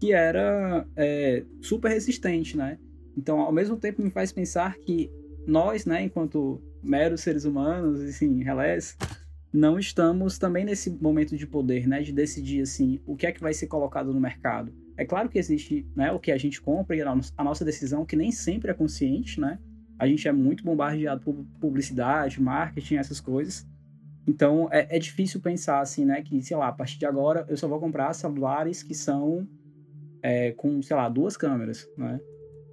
que era é, super resistente, né? Então, ao mesmo tempo, me faz pensar que nós, né, enquanto meros seres humanos, assim, relés, não estamos também nesse momento de poder, né, de decidir assim o que é que vai ser colocado no mercado. É claro que existe, né, o que a gente compra e a nossa decisão que nem sempre é consciente, né? A gente é muito bombardeado por publicidade, marketing, essas coisas. Então é, é difícil pensar assim, né, que sei lá, a partir de agora eu só vou comprar celulares que são é, com, sei lá, duas câmeras, né?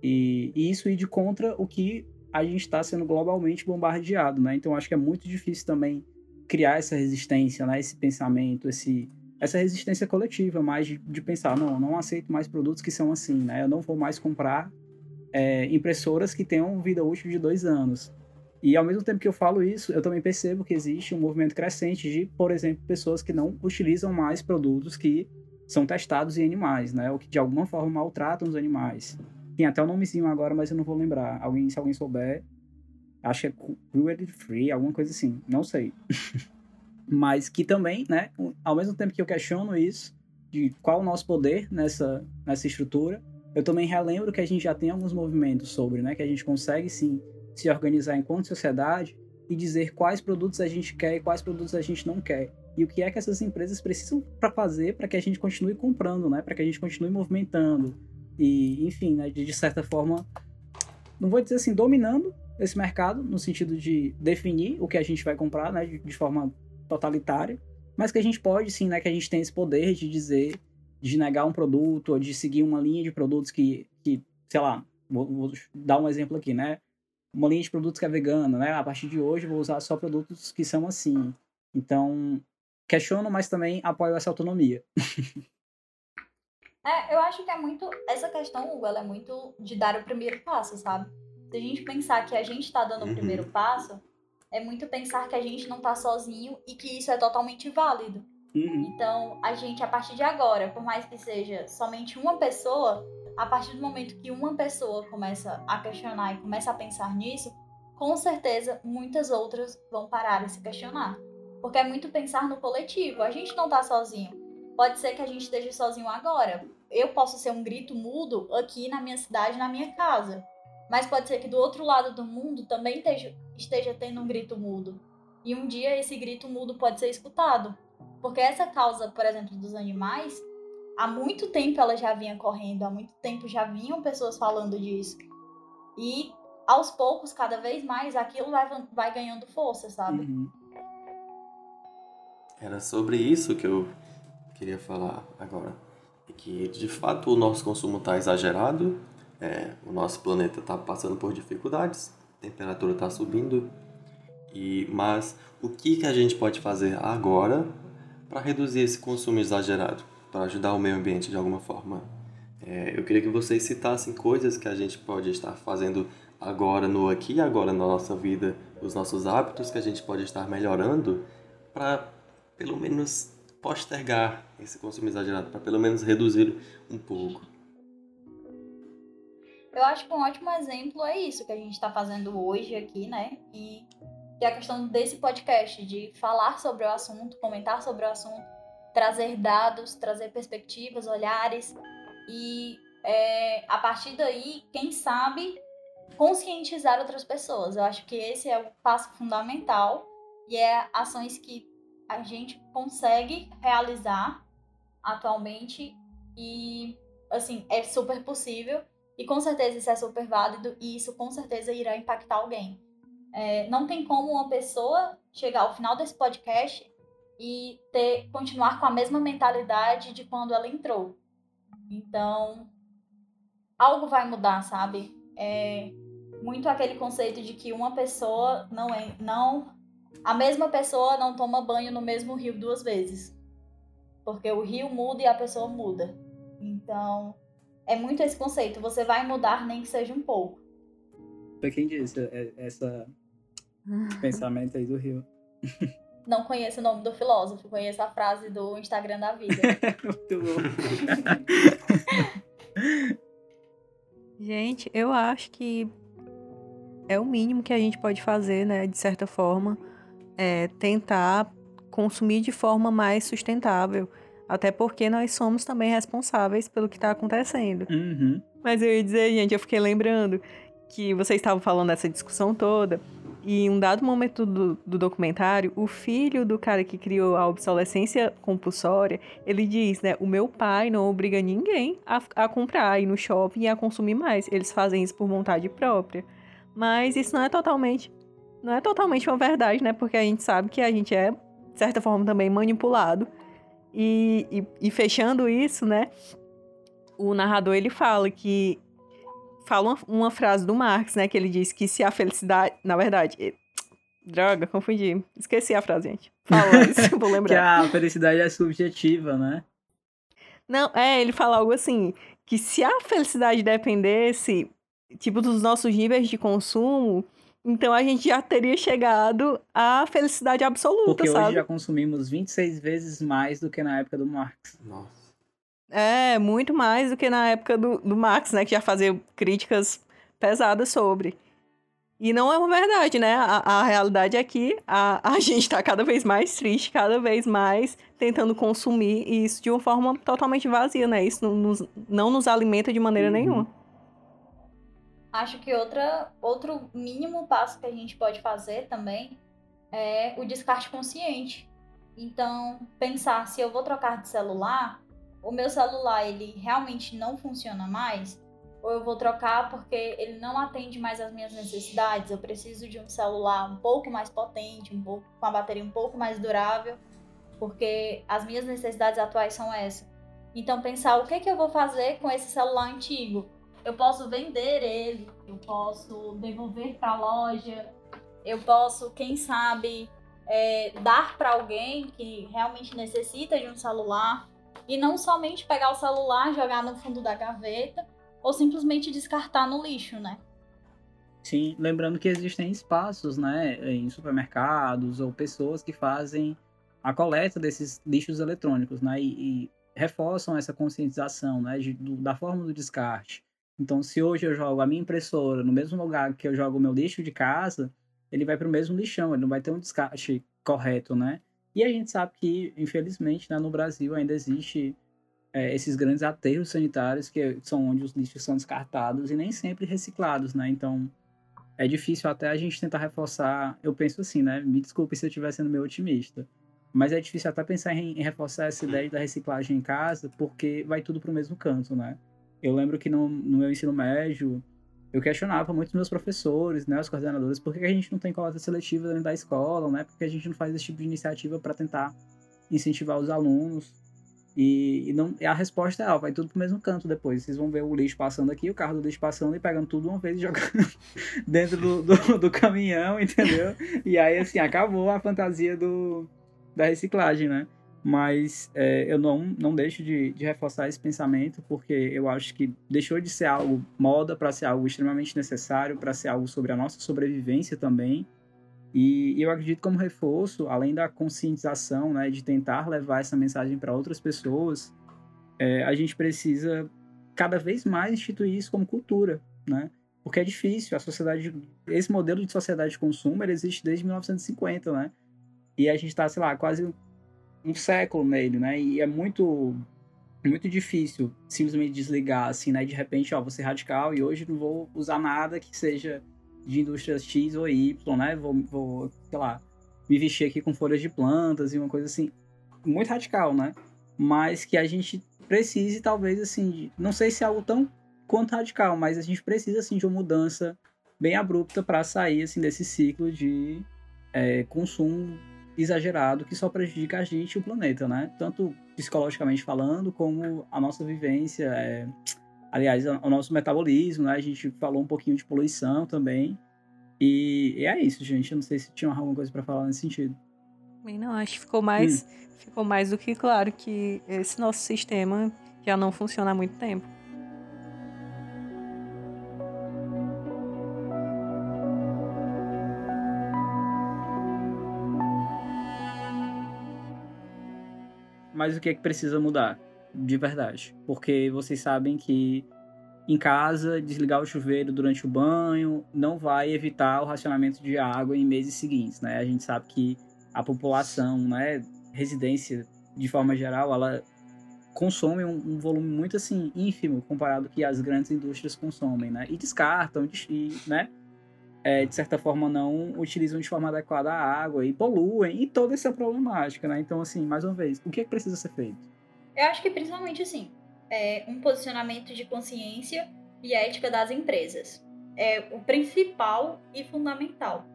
E, e isso ir de contra o que a gente está sendo globalmente bombardeado, né? Então acho que é muito difícil também criar essa resistência, né? Esse pensamento, esse essa resistência coletiva, mais de, de pensar, não, não aceito mais produtos que são assim, né? Eu não vou mais comprar é, impressoras que tenham vida útil de dois anos. E ao mesmo tempo que eu falo isso, eu também percebo que existe um movimento crescente de, por exemplo, pessoas que não utilizam mais produtos que são testados em animais, né? Ou que de alguma forma maltratam os animais. Tem até o um nomezinho agora, mas eu não vou lembrar. Alguém, se alguém souber, acho que é cruelty free, alguma coisa assim, não sei. mas que também, né, ao mesmo tempo que eu questiono isso, de qual o nosso poder nessa, nessa estrutura, eu também relembro que a gente já tem alguns movimentos sobre, né, que a gente consegue sim se organizar enquanto sociedade e dizer quais produtos a gente quer e quais produtos a gente não quer. E o que é que essas empresas precisam para fazer para que a gente continue comprando, né, para que a gente continue movimentando, e, enfim, né, de, de certa forma, não vou dizer assim, dominando esse mercado, no sentido de definir o que a gente vai comprar, né, de, de forma totalitária, mas que a gente pode sim, né, que a gente tem esse poder de dizer, de negar um produto, ou de seguir uma linha de produtos que, que sei lá, vou, vou dar um exemplo aqui, né, uma linha de produtos que é vegana, né, a partir de hoje vou usar só produtos que são assim. Então, questiono, mas também apoio essa autonomia. É, eu acho que é muito. Essa questão, Hugo, ela é muito de dar o primeiro passo, sabe? Se a gente pensar que a gente está dando uhum. o primeiro passo, é muito pensar que a gente não está sozinho e que isso é totalmente válido. Uhum. Então, a gente, a partir de agora, por mais que seja somente uma pessoa, a partir do momento que uma pessoa começa a questionar e começa a pensar nisso, com certeza muitas outras vão parar de se questionar. Porque é muito pensar no coletivo. A gente não está sozinho. Pode ser que a gente esteja sozinho agora. Eu posso ser um grito mudo aqui na minha cidade, na minha casa. Mas pode ser que do outro lado do mundo também esteja, esteja tendo um grito mudo. E um dia esse grito mudo pode ser escutado. Porque essa causa, por exemplo, dos animais, há muito tempo ela já vinha correndo, há muito tempo já vinham pessoas falando disso. E aos poucos, cada vez mais, aquilo vai, vai ganhando força, sabe? Uhum. Era sobre isso que eu queria falar agora é que de fato o nosso consumo está exagerado, é, o nosso planeta está passando por dificuldades, a temperatura está subindo, e mas o que, que a gente pode fazer agora para reduzir esse consumo exagerado, para ajudar o meio ambiente de alguma forma? É, eu queria que vocês citassem coisas que a gente pode estar fazendo agora, no aqui agora na nossa vida, os nossos hábitos que a gente pode estar melhorando para pelo menos postergar esse consumo exagerado, para pelo menos reduzir um pouco. Eu acho que um ótimo exemplo é isso que a gente está fazendo hoje aqui, né? E é a questão desse podcast, de falar sobre o assunto, comentar sobre o assunto, trazer dados, trazer perspectivas, olhares e é, a partir daí, quem sabe, conscientizar outras pessoas. Eu acho que esse é o passo fundamental e é ações que a gente consegue realizar atualmente e assim é super possível e com certeza isso é super válido e isso com certeza irá impactar alguém. É, não tem como uma pessoa chegar ao final desse podcast e ter continuar com a mesma mentalidade de quando ela entrou. Então algo vai mudar, sabe? É muito aquele conceito de que uma pessoa não é não a mesma pessoa não toma banho no mesmo rio duas vezes. Porque o rio muda e a pessoa muda. Então, é muito esse conceito. Você vai mudar nem que seja um pouco. Foi quem disse é, esse pensamento aí do rio? Não conheço o nome do filósofo, conheço a frase do Instagram da vida. muito bom. Gente, eu acho que é o mínimo que a gente pode fazer, né? De certa forma, é tentar consumir de forma mais sustentável. Até porque nós somos também responsáveis pelo que está acontecendo. Uhum. Mas eu ia dizer, gente, eu fiquei lembrando que vocês estavam falando dessa discussão toda. E em um dado momento do, do, documentário, o filho do cara que criou a obsolescência compulsória, ele diz, né? O meu pai não obriga ninguém a, a comprar, a ir no shopping e a consumir mais. Eles fazem isso por vontade própria. Mas isso não é totalmente. Não é totalmente uma verdade, né? Porque a gente sabe que a gente é, de certa forma, também manipulado. E, e, e fechando isso, né? O narrador ele fala que fala uma, uma, frase do Marx, né? Que ele diz que se a felicidade. Na verdade. Droga, confundi. Esqueci a frase, gente. Fala isso, vou lembrar. que a felicidade é subjetiva, né? Não, é, ele fala algo assim: que se a felicidade dependesse, tipo, dos nossos níveis de consumo, então a gente já teria chegado à felicidade absoluta, Porque sabe? hoje já consumimos 26 vezes mais do que na época do Marx. Nossa. É, muito mais do que na época do, do Marx, né? Que já fazia críticas pesadas sobre. E não é uma verdade, né? A, a realidade é que a, a gente tá cada vez mais triste, cada vez mais tentando consumir e isso de uma forma totalmente vazia, né? Isso não nos, não nos alimenta de maneira Uhum. nenhuma. Acho que outra, outro mínimo passo que a gente pode fazer também é o descarte consciente. Então, pensar se eu vou trocar de celular, o meu celular ele realmente não funciona mais, ou eu vou trocar porque ele não atende mais às minhas necessidades. Eu preciso de um celular um pouco mais potente, um pouco com a bateria um pouco mais durável, porque as minhas necessidades atuais são essas. Então, pensar o que, que eu vou fazer com esse celular antigo eu posso vender ele, eu posso devolver para a loja, eu posso, quem sabe, é, dar para alguém que realmente necessita de um celular e não somente pegar o celular, jogar no fundo da gaveta ou simplesmente descartar no lixo, né? Sim, lembrando que existem espaços, né, em supermercados ou pessoas que fazem a coleta desses lixos eletrônicos, né, e, e reforçam essa conscientização, né, de, do, da forma do descarte. Então, se hoje eu jogo a minha impressora no mesmo lugar que eu jogo o meu lixo de casa, ele vai para o mesmo lixão, ele não vai ter um descarte correto, né? E a gente sabe que, infelizmente, né, no Brasil ainda existe é, esses grandes aterros sanitários que são onde os lixos são descartados e nem sempre reciclados, né? Então, é difícil até a gente tentar reforçar. Eu penso assim, né? Me desculpe se eu estiver sendo meio otimista. Mas é difícil até pensar em, em reforçar essa ideia da reciclagem em casa, porque vai tudo para o mesmo canto, né? Eu lembro que no, no meu ensino médio, eu questionava muito os meus professores, né, os coordenadores, por que a gente não tem coleta seletiva dentro da escola, né? Por que a gente não faz esse tipo de iniciativa para tentar incentivar os alunos? E, e não, e a resposta é, ó, vai tudo pro mesmo canto depois. Vocês vão ver o lixo passando aqui, o carro do lixo passando e pegando tudo uma vez e jogando dentro do, do, do caminhão, entendeu? E aí, assim, acabou a fantasia do, da reciclagem, né? Mas é, eu não, não deixo de, de reforçar esse pensamento, porque eu acho que deixou de ser algo moda para ser algo extremamente necessário, para ser algo sobre a nossa sobrevivência também. E, eu acredito como reforço, além da conscientização, né, de tentar levar essa mensagem para outras pessoas, é, a gente precisa cada vez mais instituir isso como cultura, né? Porque é difícil, a sociedade, esse modelo de sociedade de consumo, existe desde 1950, né? E a gente está, sei lá, quase um século nele, né? E é muito muito difícil simplesmente desligar assim, né? De repente, ó, vou ser radical e hoje não vou usar nada que seja de indústria X ou Y, né? Vou, vou, sei lá, me vestir aqui com folhas de plantas e uma coisa assim, muito radical, né? Mas que a gente precise, talvez, assim, de, não sei se é algo tão quanto radical, mas a gente precisa, assim, de uma mudança bem abrupta para sair, assim, desse ciclo de é, consumo exagerado que só prejudica a gente e o planeta, né? Tanto psicologicamente falando, como a nossa vivência, é... aliás, o nosso metabolismo, né? A gente falou um pouquinho de poluição também. E, e é isso, gente. Eu não sei se tinha alguma coisa para falar nesse sentido. Bem, não, acho que ficou mais, hum. ficou mais do que claro que esse nosso sistema já não funciona há muito tempo. Mas o que é que precisa mudar? De verdade. Porque vocês sabem que em casa, desligar o chuveiro durante o banho, não vai evitar o racionamento de água em meses seguintes, né? A gente sabe que a população, né, residência de forma geral, ela consome um, um, volume muito assim ínfimo comparado que as grandes indústrias consomem, né? E descartam, e, né? É, de certa forma não utilizam de forma adequada a água e poluem e toda essa problemática, né? Então assim, mais uma vez, o que, é que precisa ser feito? Eu acho que principalmente assim, é um posicionamento de consciência e ética das empresas. É o principal e fundamental.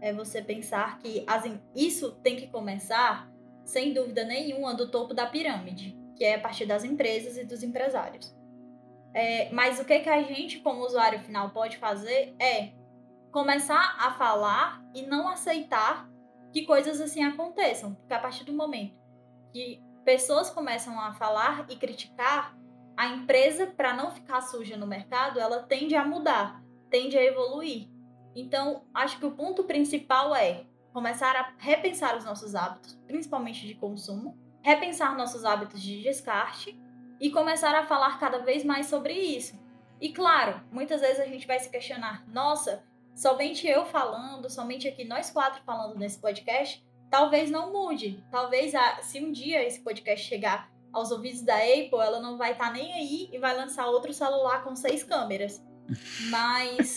É você pensar que as, isso tem que começar, sem dúvida nenhuma, do topo da pirâmide que é a partir das empresas e dos empresários. É, mas o que, que a gente, como usuário final, pode fazer é começar a falar e não aceitar que coisas assim aconteçam. Porque a partir do momento que pessoas começam a falar e criticar, a empresa, para não ficar suja no mercado, ela tende a mudar, tende a evoluir. Então, acho que o ponto principal é começar a repensar os nossos hábitos, principalmente de consumo, repensar nossos hábitos de descarte e começar a falar cada vez mais sobre isso. E claro, muitas vezes a gente vai se questionar: nossa, somente eu falando, somente aqui nós quatro falando nesse podcast, talvez não mude. Talvez se um dia esse podcast chegar aos ouvidos da Apple, ela não vai estar tá nem aí e vai lançar outro celular com seis câmeras. Mas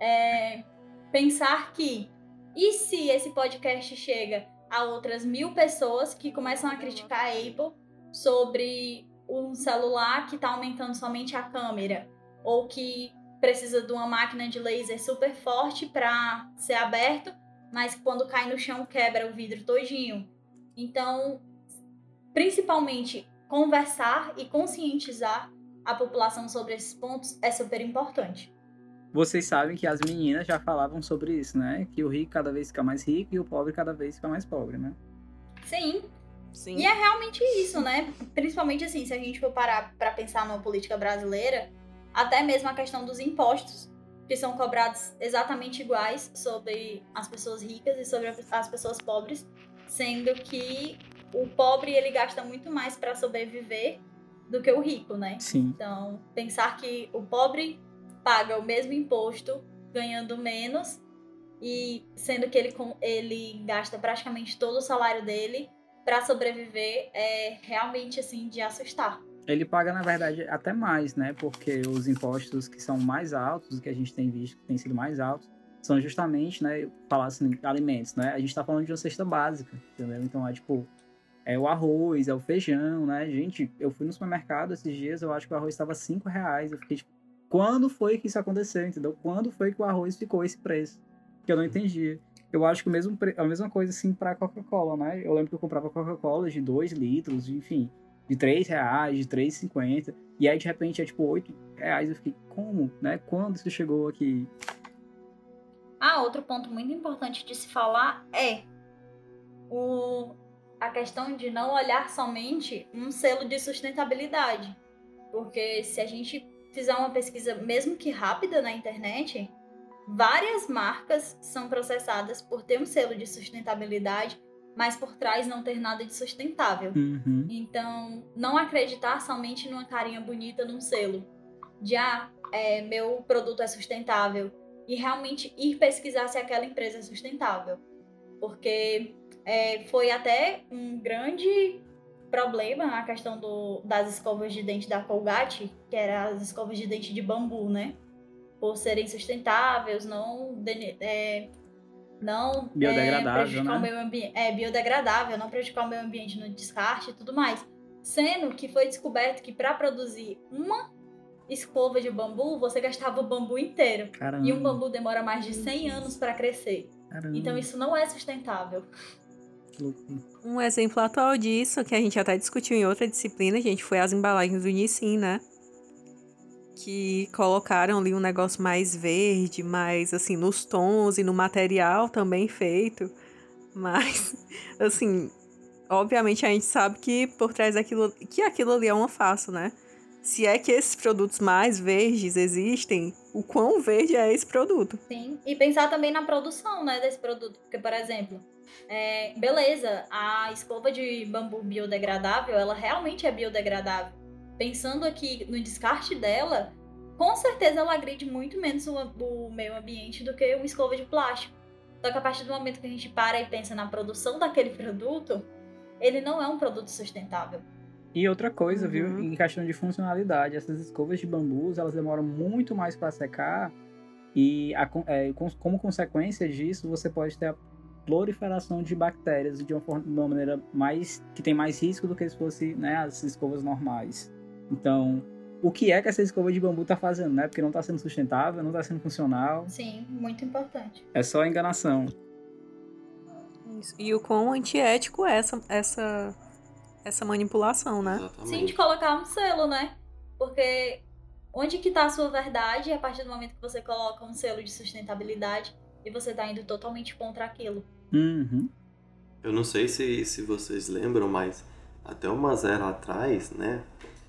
é, pensar que e se esse podcast chega a outras mil pessoas que começam a criticar a Apple sobre um celular que está aumentando somente a câmera ou que precisa de uma máquina de laser super forte para ser aberto, mas quando cai no chão quebra o vidro todinho. Então, principalmente conversar e conscientizar a população sobre esses pontos é super importante vocês sabem que as meninas já falavam sobre isso, né? Que o rico cada vez fica mais rico e o pobre cada vez fica mais pobre, né? Sim. Sim. E é realmente isso, né? Principalmente assim, se a gente for parar para pensar numa política brasileira, até mesmo a questão dos impostos, que são cobrados exatamente iguais sobre as pessoas ricas e sobre as pessoas pobres, sendo que o pobre ele gasta muito mais para sobreviver do que o rico, né? Sim. Então, pensar que o pobre paga o mesmo imposto ganhando menos e sendo que ele, ele gasta praticamente todo o salário dele para sobreviver é realmente assim de assustar. Ele paga, na verdade, até mais, né? Porque os impostos que são mais altos, que a gente tem visto que têm sido mais altos, são justamente, né, falar assim, alimentos, né? A gente tá falando de uma cesta básica, entendeu? Então é tipo, é o arroz, é o feijão, né? Gente, eu fui no supermercado esses dias, eu acho que o arroz estava 5 reais. Eu fiquei tipo, quando foi que isso aconteceu, entendeu? Quando foi que o arroz ficou esse preço? Que eu não entendi. Eu acho que o mesmo, a mesma coisa assim para Coca-Cola, né? Eu lembro que eu comprava Coca-Cola de 2 litros, enfim, de 3 reais, de 3,50. E aí de repente é tipo 8 reais. Eu fiquei, como? Né? Quando isso chegou aqui? Ah, outro ponto muito importante de se falar é o, a questão de não olhar somente um selo de sustentabilidade. Porque se a gente fizer uma pesquisa, mesmo que rápida, na internet, várias marcas são processadas por ter um selo de sustentabilidade, mas por trás não ter nada de sustentável. Uhum. Então, não acreditar somente numa carinha bonita num selo. De, ah, é, meu produto é sustentável. E realmente ir pesquisar se aquela empresa é sustentável. Porque é, foi até um grande problema a questão do, das escovas de dente da Colgate, que eram as escovas de dente de bambu, né? Por serem sustentáveis, não. É, não biodegradável, é, prejudicar né? o meio ambiente. É, biodegradável, não prejudicar o meio ambiente no descarte e tudo mais. Sendo que foi descoberto que para produzir uma escova de bambu, você gastava o bambu inteiro. Caramba. E um bambu demora mais de 100 anos para crescer. Caramba. Então isso não é sustentável. Um exemplo atual disso, que a gente até discutiu em outra disciplina, gente, foi as embalagens do Nissin, né? Que colocaram ali um negócio mais verde, mais assim, nos tons e no material também feito. Mas, assim, obviamente a gente sabe que por trás daquilo, que aquilo ali é uma farsa, né? Se é que esses produtos mais verdes existem, o quão verde é esse produto? Sim, e pensar também na produção, né, desse produto. Porque, por exemplo, é, beleza, a escova de bambu biodegradável, ela realmente é biodegradável. Pensando aqui no descarte dela, com certeza ela agride muito menos o, o meio ambiente do que uma escova de plástico. Só que a partir do momento que a gente para e pensa na produção daquele produto, ele não é um produto sustentável. E outra coisa, viu, Uhum. em questão de funcionalidade, essas escovas de bambus, elas demoram muito mais para secar e a é, com- como consequência disso, você pode ter a proliferação de bactérias de uma, forma, de uma maneira mais que tem mais risco do que se fosse, né, as escovas normais. Então, o que é que essa escova de bambu tá fazendo, né? Porque não tá sendo sustentável, não tá sendo funcional, Sim, muito importante. é só enganação. Isso. E o quão antiético é essa, essa, essa manipulação, né? Exatamente. Sim, de colocar um selo, né? Porque onde que tá a sua verdade a partir do momento que você coloca um selo de sustentabilidade e você tá indo totalmente contra aquilo? Uhum. Eu não sei se, se vocês lembram, mas até umas era atrás, né?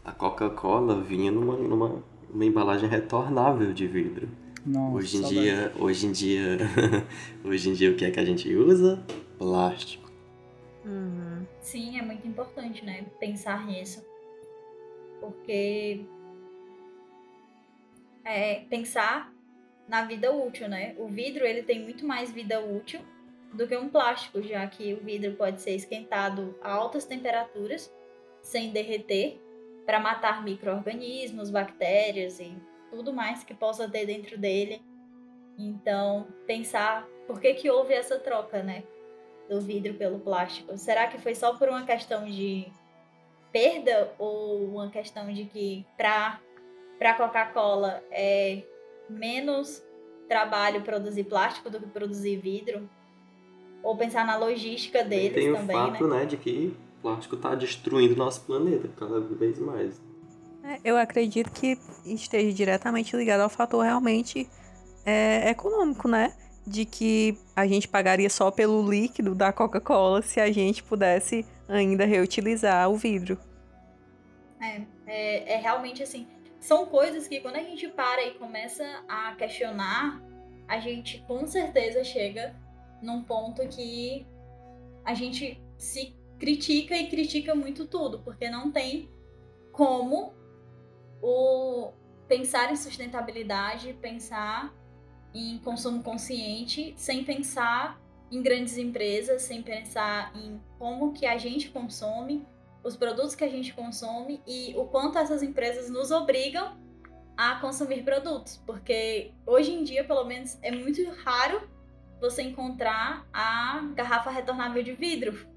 A Coca-Cola vinha numa, numa, numa embalagem retornável de vidro. Nossa, hoje em saudade. dia, hoje em dia, hoje em dia o que é que a gente usa? Plástico. Uhum. Sim, é muito importante, né? Pensar nisso. Porque é pensar na vida útil, né? O vidro ele tem muito mais vida útil do que um plástico, já que o vidro pode ser esquentado a altas temperaturas sem derreter para matar micro-organismos, bactérias e tudo mais que possa ter dentro dele. Então, pensar por que que houve essa troca, né? do vidro pelo plástico? Será que foi só por uma questão de perda ou uma questão de que para para Coca-Cola é menos trabalho produzir plástico do que produzir vidro? Ou pensar na logística E deles tem o também, fato, né? né, de que plástico está destruindo nosso planeta cada vez mais. É, eu acredito que esteja diretamente ligado ao fator realmente é, econômico, né? De que a gente pagaria só pelo líquido da Coca-Cola se a gente pudesse ainda reutilizar o vidro. É, é realmente assim. São coisas que quando a gente para e começa a questionar, a gente com certeza chega num ponto que a gente se critica e critica muito tudo, porque não tem como o pensar em sustentabilidade, pensar em consumo consciente, sem pensar em grandes empresas, sem pensar em como que a gente consome, os produtos que a gente consome e o quanto essas empresas nos obrigam a consumir produtos, porque hoje em dia, pelo menos, é muito raro você encontrar a garrafa retornável de vidro.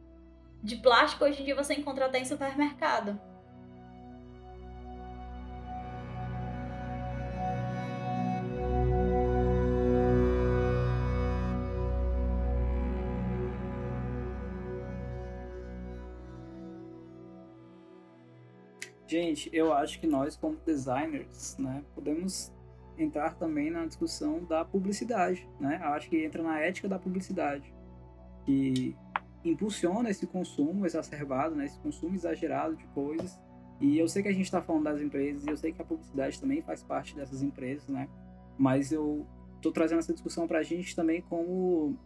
De plástico, hoje em dia você encontra até em supermercado. Gente, eu acho que nós, como designers, né, podemos entrar também na discussão da publicidade, né? Eu acho que entra na ética da publicidade, que impulsiona esse consumo exacerbado, né, esse consumo exagerado de coisas. E eu sei que a gente está falando das empresas, e eu sei que a publicidade também faz parte dessas empresas, né? Mas eu tô trazendo essa discussão para a gente também como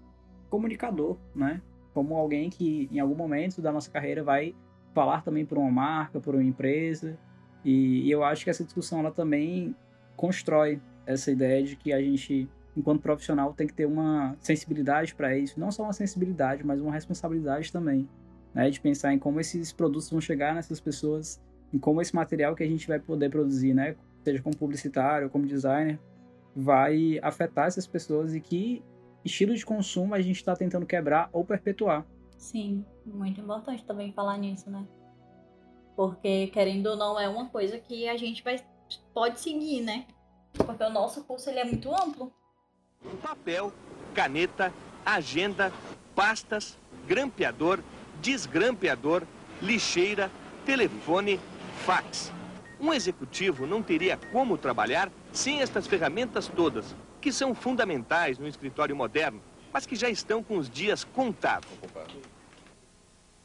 comunicador, né? Como alguém que em algum momento da nossa carreira vai falar também por uma marca, por uma empresa. E, e eu acho que essa discussão ela também constrói essa ideia de que a gente, enquanto profissional, tem que ter uma sensibilidade para isso. Não só uma sensibilidade, mas uma responsabilidade também. Né? De pensar em como esses produtos vão chegar nessas pessoas, em como esse material que a gente vai poder produzir, né? seja como publicitário como designer, vai afetar essas pessoas e que estilo de consumo a gente está tentando quebrar ou perpetuar. Sim, muito importante também falar nisso, né? Porque, querendo ou não, é uma coisa que a gente vai, pode seguir, né? Porque o nosso curso ele é muito amplo. Papel, caneta, agenda, pastas, grampeador, desgrampeador, lixeira, telefone, fax. Um executivo não teria como trabalhar sem estas ferramentas todas, que são fundamentais no escritório moderno, mas que já estão com os dias contados.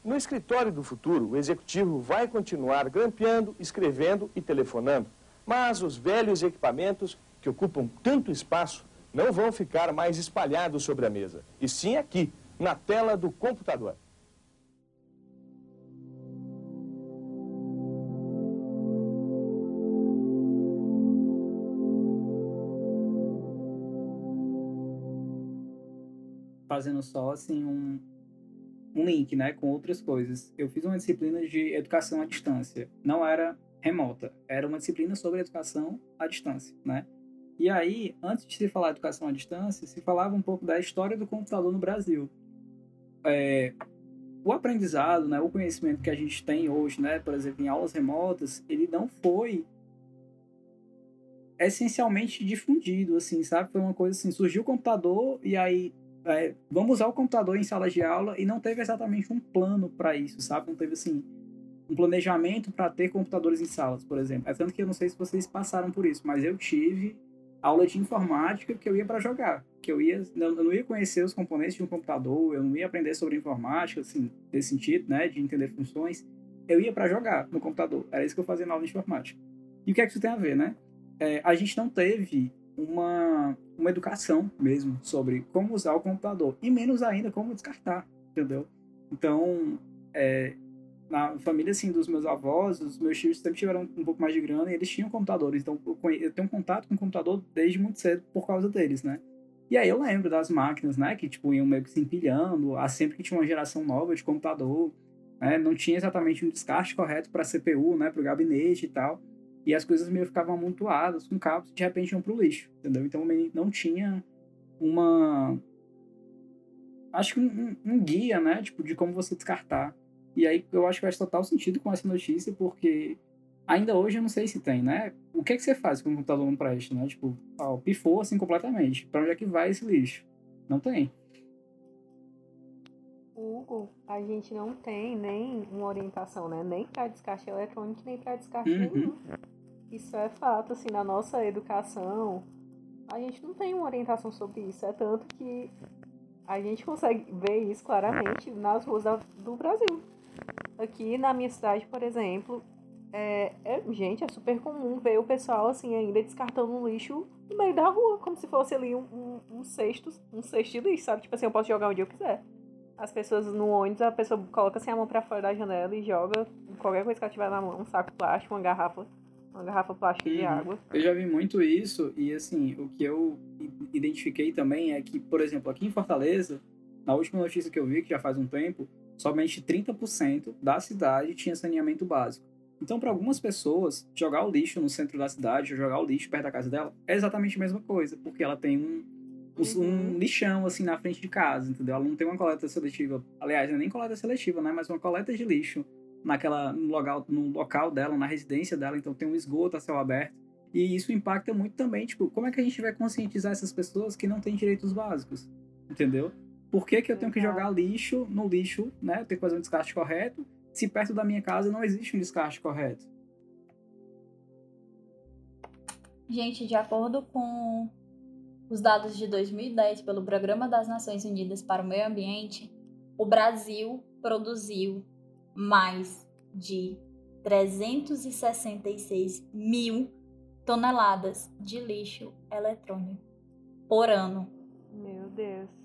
No escritório do futuro, o executivo vai continuar grampeando, escrevendo e telefonando. Mas os velhos equipamentos que ocupam tanto espaço não vão ficar mais espalhados sobre a mesa, e sim aqui, na tela do computador. Fazendo só assim um, um link né, com outras coisas. Eu fiz uma disciplina de educação à distância. Não era remota, era uma disciplina sobre educação à distância, né? E aí, antes de se falar educação à distância, se falava um pouco da história do computador no Brasil. É, o aprendizado, né, o conhecimento que a gente tem hoje, né, por exemplo, em aulas remotas, ele não foi essencialmente difundido, assim, sabe? Foi uma coisa assim, surgiu o computador e aí é, vamos usar o computador em sala de aula e não teve exatamente um plano para isso, sabe? Não teve assim um planejamento para ter computadores em salas, por exemplo. É tanto que eu não sei se vocês passaram por isso, mas eu tive aula de informática que eu ia para jogar, que eu ia, eu não ia conhecer os componentes de um computador, eu não ia aprender sobre informática, assim, nesse sentido, né, de entender funções. Eu ia para jogar no computador. Era isso que eu fazia na aula de informática. E o que é que isso tem a ver, né? É, a gente não teve uma, uma educação mesmo sobre como usar o computador e menos ainda como descartar, entendeu? Então, é, na família assim dos meus avós, os meus tios sempre tiveram um pouco mais de grana e eles tinham computadores, então eu, tenho contato com o computador desde muito cedo por causa deles, né? E aí eu lembro das máquinas, né, que tipo iam meio que se empilhando, a sempre que tinha uma geração nova de computador, né, não tinha exatamente um descarte correto para CPU, né, para o gabinete e tal, e as coisas meio ficavam amontoadas com cabos, de repente iam pro lixo, entendeu? Então não tinha uma acho que um, um, guia, né, tipo de como você descartar e aí eu acho que faz total sentido com essa notícia, porque ainda hoje eu não sei se tem, né? O que é que você faz com o computador não presta, né? Tipo, ó, pifou assim completamente. Pra onde é que vai esse lixo? Não tem. Hugo, a gente não tem nem uma orientação, né? Nem para descarte eletrônico, nem para descarte Uhum. nenhum. Isso é fato, assim, na nossa educação, a gente não tem uma orientação sobre isso. É tanto que a gente consegue ver isso claramente nas ruas do Brasil. Aqui na minha cidade, por exemplo, é, é- gente, é super comum ver o pessoal assim ainda descartando lixo no meio da rua, como se fosse ali um, um, um cesto, um cesto de lixo, sabe? Tipo assim, eu posso jogar onde eu quiser. As pessoas no ônibus, a pessoa coloca assim a mão pra fora da janela e joga qualquer coisa que ela tiver na mão, um saco plástico, uma garrafa, uma garrafa plástica de Uhum. água. Eu já vi muito isso e assim, o que eu identifiquei também é que, por exemplo, aqui em Fortaleza, na última notícia que eu vi, que já faz um tempo, somente 30% da cidade tinha saneamento básico. Então, para algumas pessoas, jogar o lixo no centro da cidade, ou jogar o lixo perto da casa dela, é exatamente a mesma coisa, porque ela tem um, um- Uhum. um lixão assim na frente de casa, entendeu? Ela não tem uma coleta seletiva, aliás, não é nem coleta seletiva, né? Mas uma coleta de lixo naquela no local, no local dela, na residência dela, então tem um esgoto a céu aberto. E isso impacta muito também, tipo, como é que a gente vai conscientizar essas pessoas que não têm direitos básicos? Entendeu? Por que, que eu tenho que jogar lixo no lixo, né? Eu tenho que fazer um descarte correto, se perto da minha casa não existe um descarte correto? Gente, de acordo com os dados de 2010 pelo Programa das Nações Unidas para o Meio Ambiente, o Brasil produziu mais de 366 mil toneladas de lixo eletrônico por ano. Meu Deus.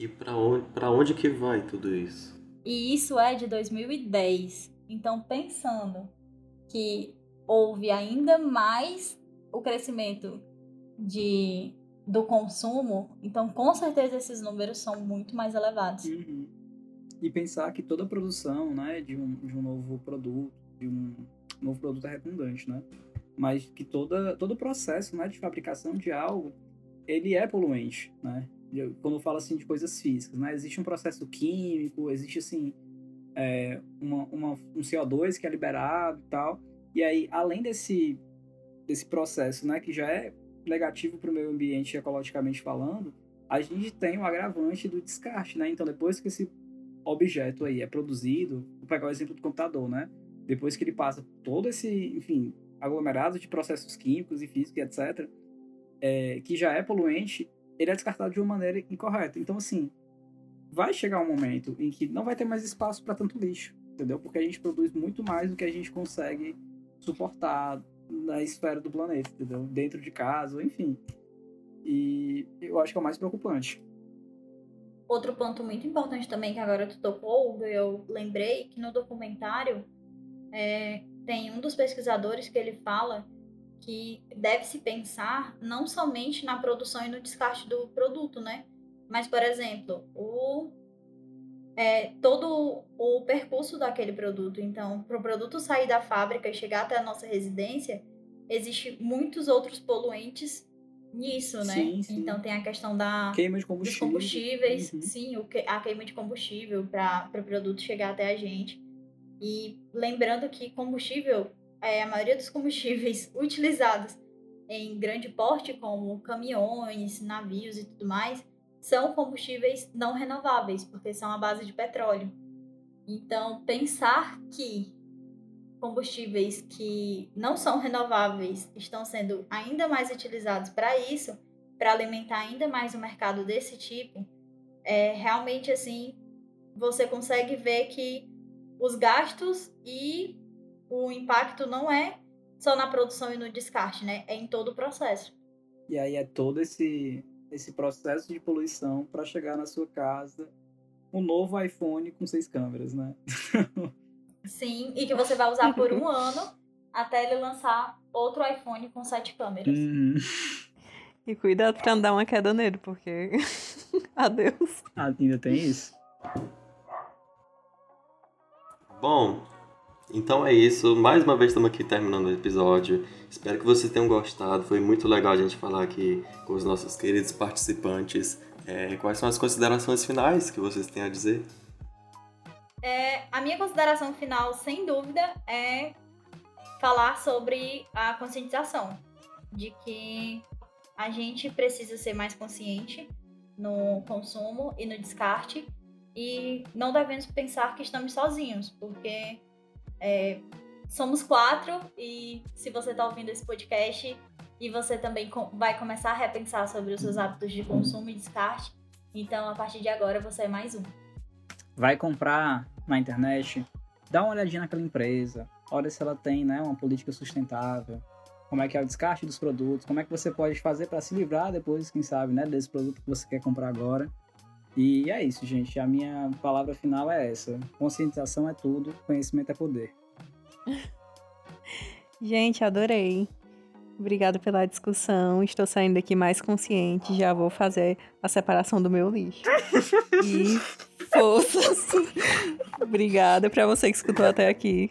E pra onde, pra onde que vai tudo isso? E isso é de 2010. Então, pensando que houve ainda mais o crescimento de, do consumo, então com certeza esses números são muito mais elevados. Uhum. E pensar que toda produção, né, de um, de um novo produto, de um novo produto é redundante, né? Mas que toda, todo o processo, né, de fabricação de algo, ele é poluente, né? Quando eu falo assim de coisas físicas, né? Existe um processo químico, existe assim é, uma, uma- um CO2 que é liberado e tal. E aí, além desse, desse processo, né, que já é negativo para o meio ambiente ecologicamente falando, a gente tem o agravante do descarte, né? Então, depois que esse objeto aí é produzido, vou pegar o exemplo do computador, né? Depois que ele passa todo esse, enfim, aglomerado de processos químicos e físicos, etc., é, que já é poluente, ele é descartado de uma maneira incorreta. Então, assim, vai chegar um momento em que não vai ter mais espaço para tanto lixo, entendeu? Porque a gente produz muito mais do que a gente consegue suportar na esfera do planeta, entendeu? Dentro de casa, enfim. E eu acho que é o mais preocupante. Outro ponto muito importante também que agora tu tocou, eu lembrei que no documentário é, tem um dos pesquisadores que ele fala que deve-se pensar não somente na produção e no descarte do produto, né? Mas, por exemplo, o é, todo o percurso daquele produto. Então, para o produto sair da fábrica e chegar até a nossa residência, existe muitos outros poluentes nisso, né? Sim, sim. Então tem a questão da Queima de dos combustível. combustíveis, Uhum. sim, o que- a queima de combustível para o produto chegar até a gente. E lembrando que combustível, é, a maioria dos combustíveis utilizados em grande porte, como caminhões, navios e tudo mais, são combustíveis não renováveis, porque são à base de petróleo. Então, pensar que combustíveis que não são renováveis estão sendo ainda mais utilizados para isso, para alimentar ainda mais o mercado desse tipo, é realmente assim, você consegue ver que os gastos e o impacto não é só na produção e no descarte, né? É em todo o processo. E aí é todo esse, esse processo de poluição para chegar na sua casa um novo iPhone com seis câmeras, né? Sim, e que você vai usar por um ano até ele lançar outro iPhone com sete câmeras. Uhum. E cuidado pra não dar uma queda nele, porque. Adeus. Ah, ainda tem isso? Bom, então é isso. Mais uma vez estamos aqui terminando o episódio. Espero que vocês tenham gostado. Foi muito legal a gente falar aqui com os nossos queridos participantes. É, quais são as considerações finais que vocês têm a dizer? É, a minha consideração final, sem dúvida, é falar sobre a conscientização. De que a gente precisa ser mais consciente no consumo e no descarte. E não devemos pensar que estamos sozinhos, porque é, somos quatro e se você está ouvindo esse podcast e você também vai começar a repensar sobre os seus hábitos de consumo e descarte, então a partir de agora você é mais um. Vai comprar na internet, dá uma olhadinha naquela empresa, olha se ela tem né, uma política sustentável, como é que é o descarte dos produtos, como é que você pode fazer para se livrar depois, quem sabe, né, desse produto que você quer comprar agora. E é isso, gente. A minha palavra final é essa. Conscientização é tudo, conhecimento é poder. Gente, adorei. Obrigada pela discussão. Estou saindo daqui mais consciente. Já vou fazer a separação do meu lixo. E forças. Obrigada pra você que escutou até aqui.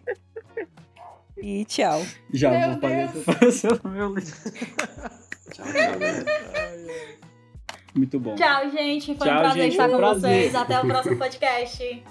E tchau. Já Meu vou fazer essa separação do meu livro. Tchau, galera. Muito bom. Tchau, gente. Foi um Tchau, prazer gente, estar foi um com prazer. vocês. Até o próximo podcast.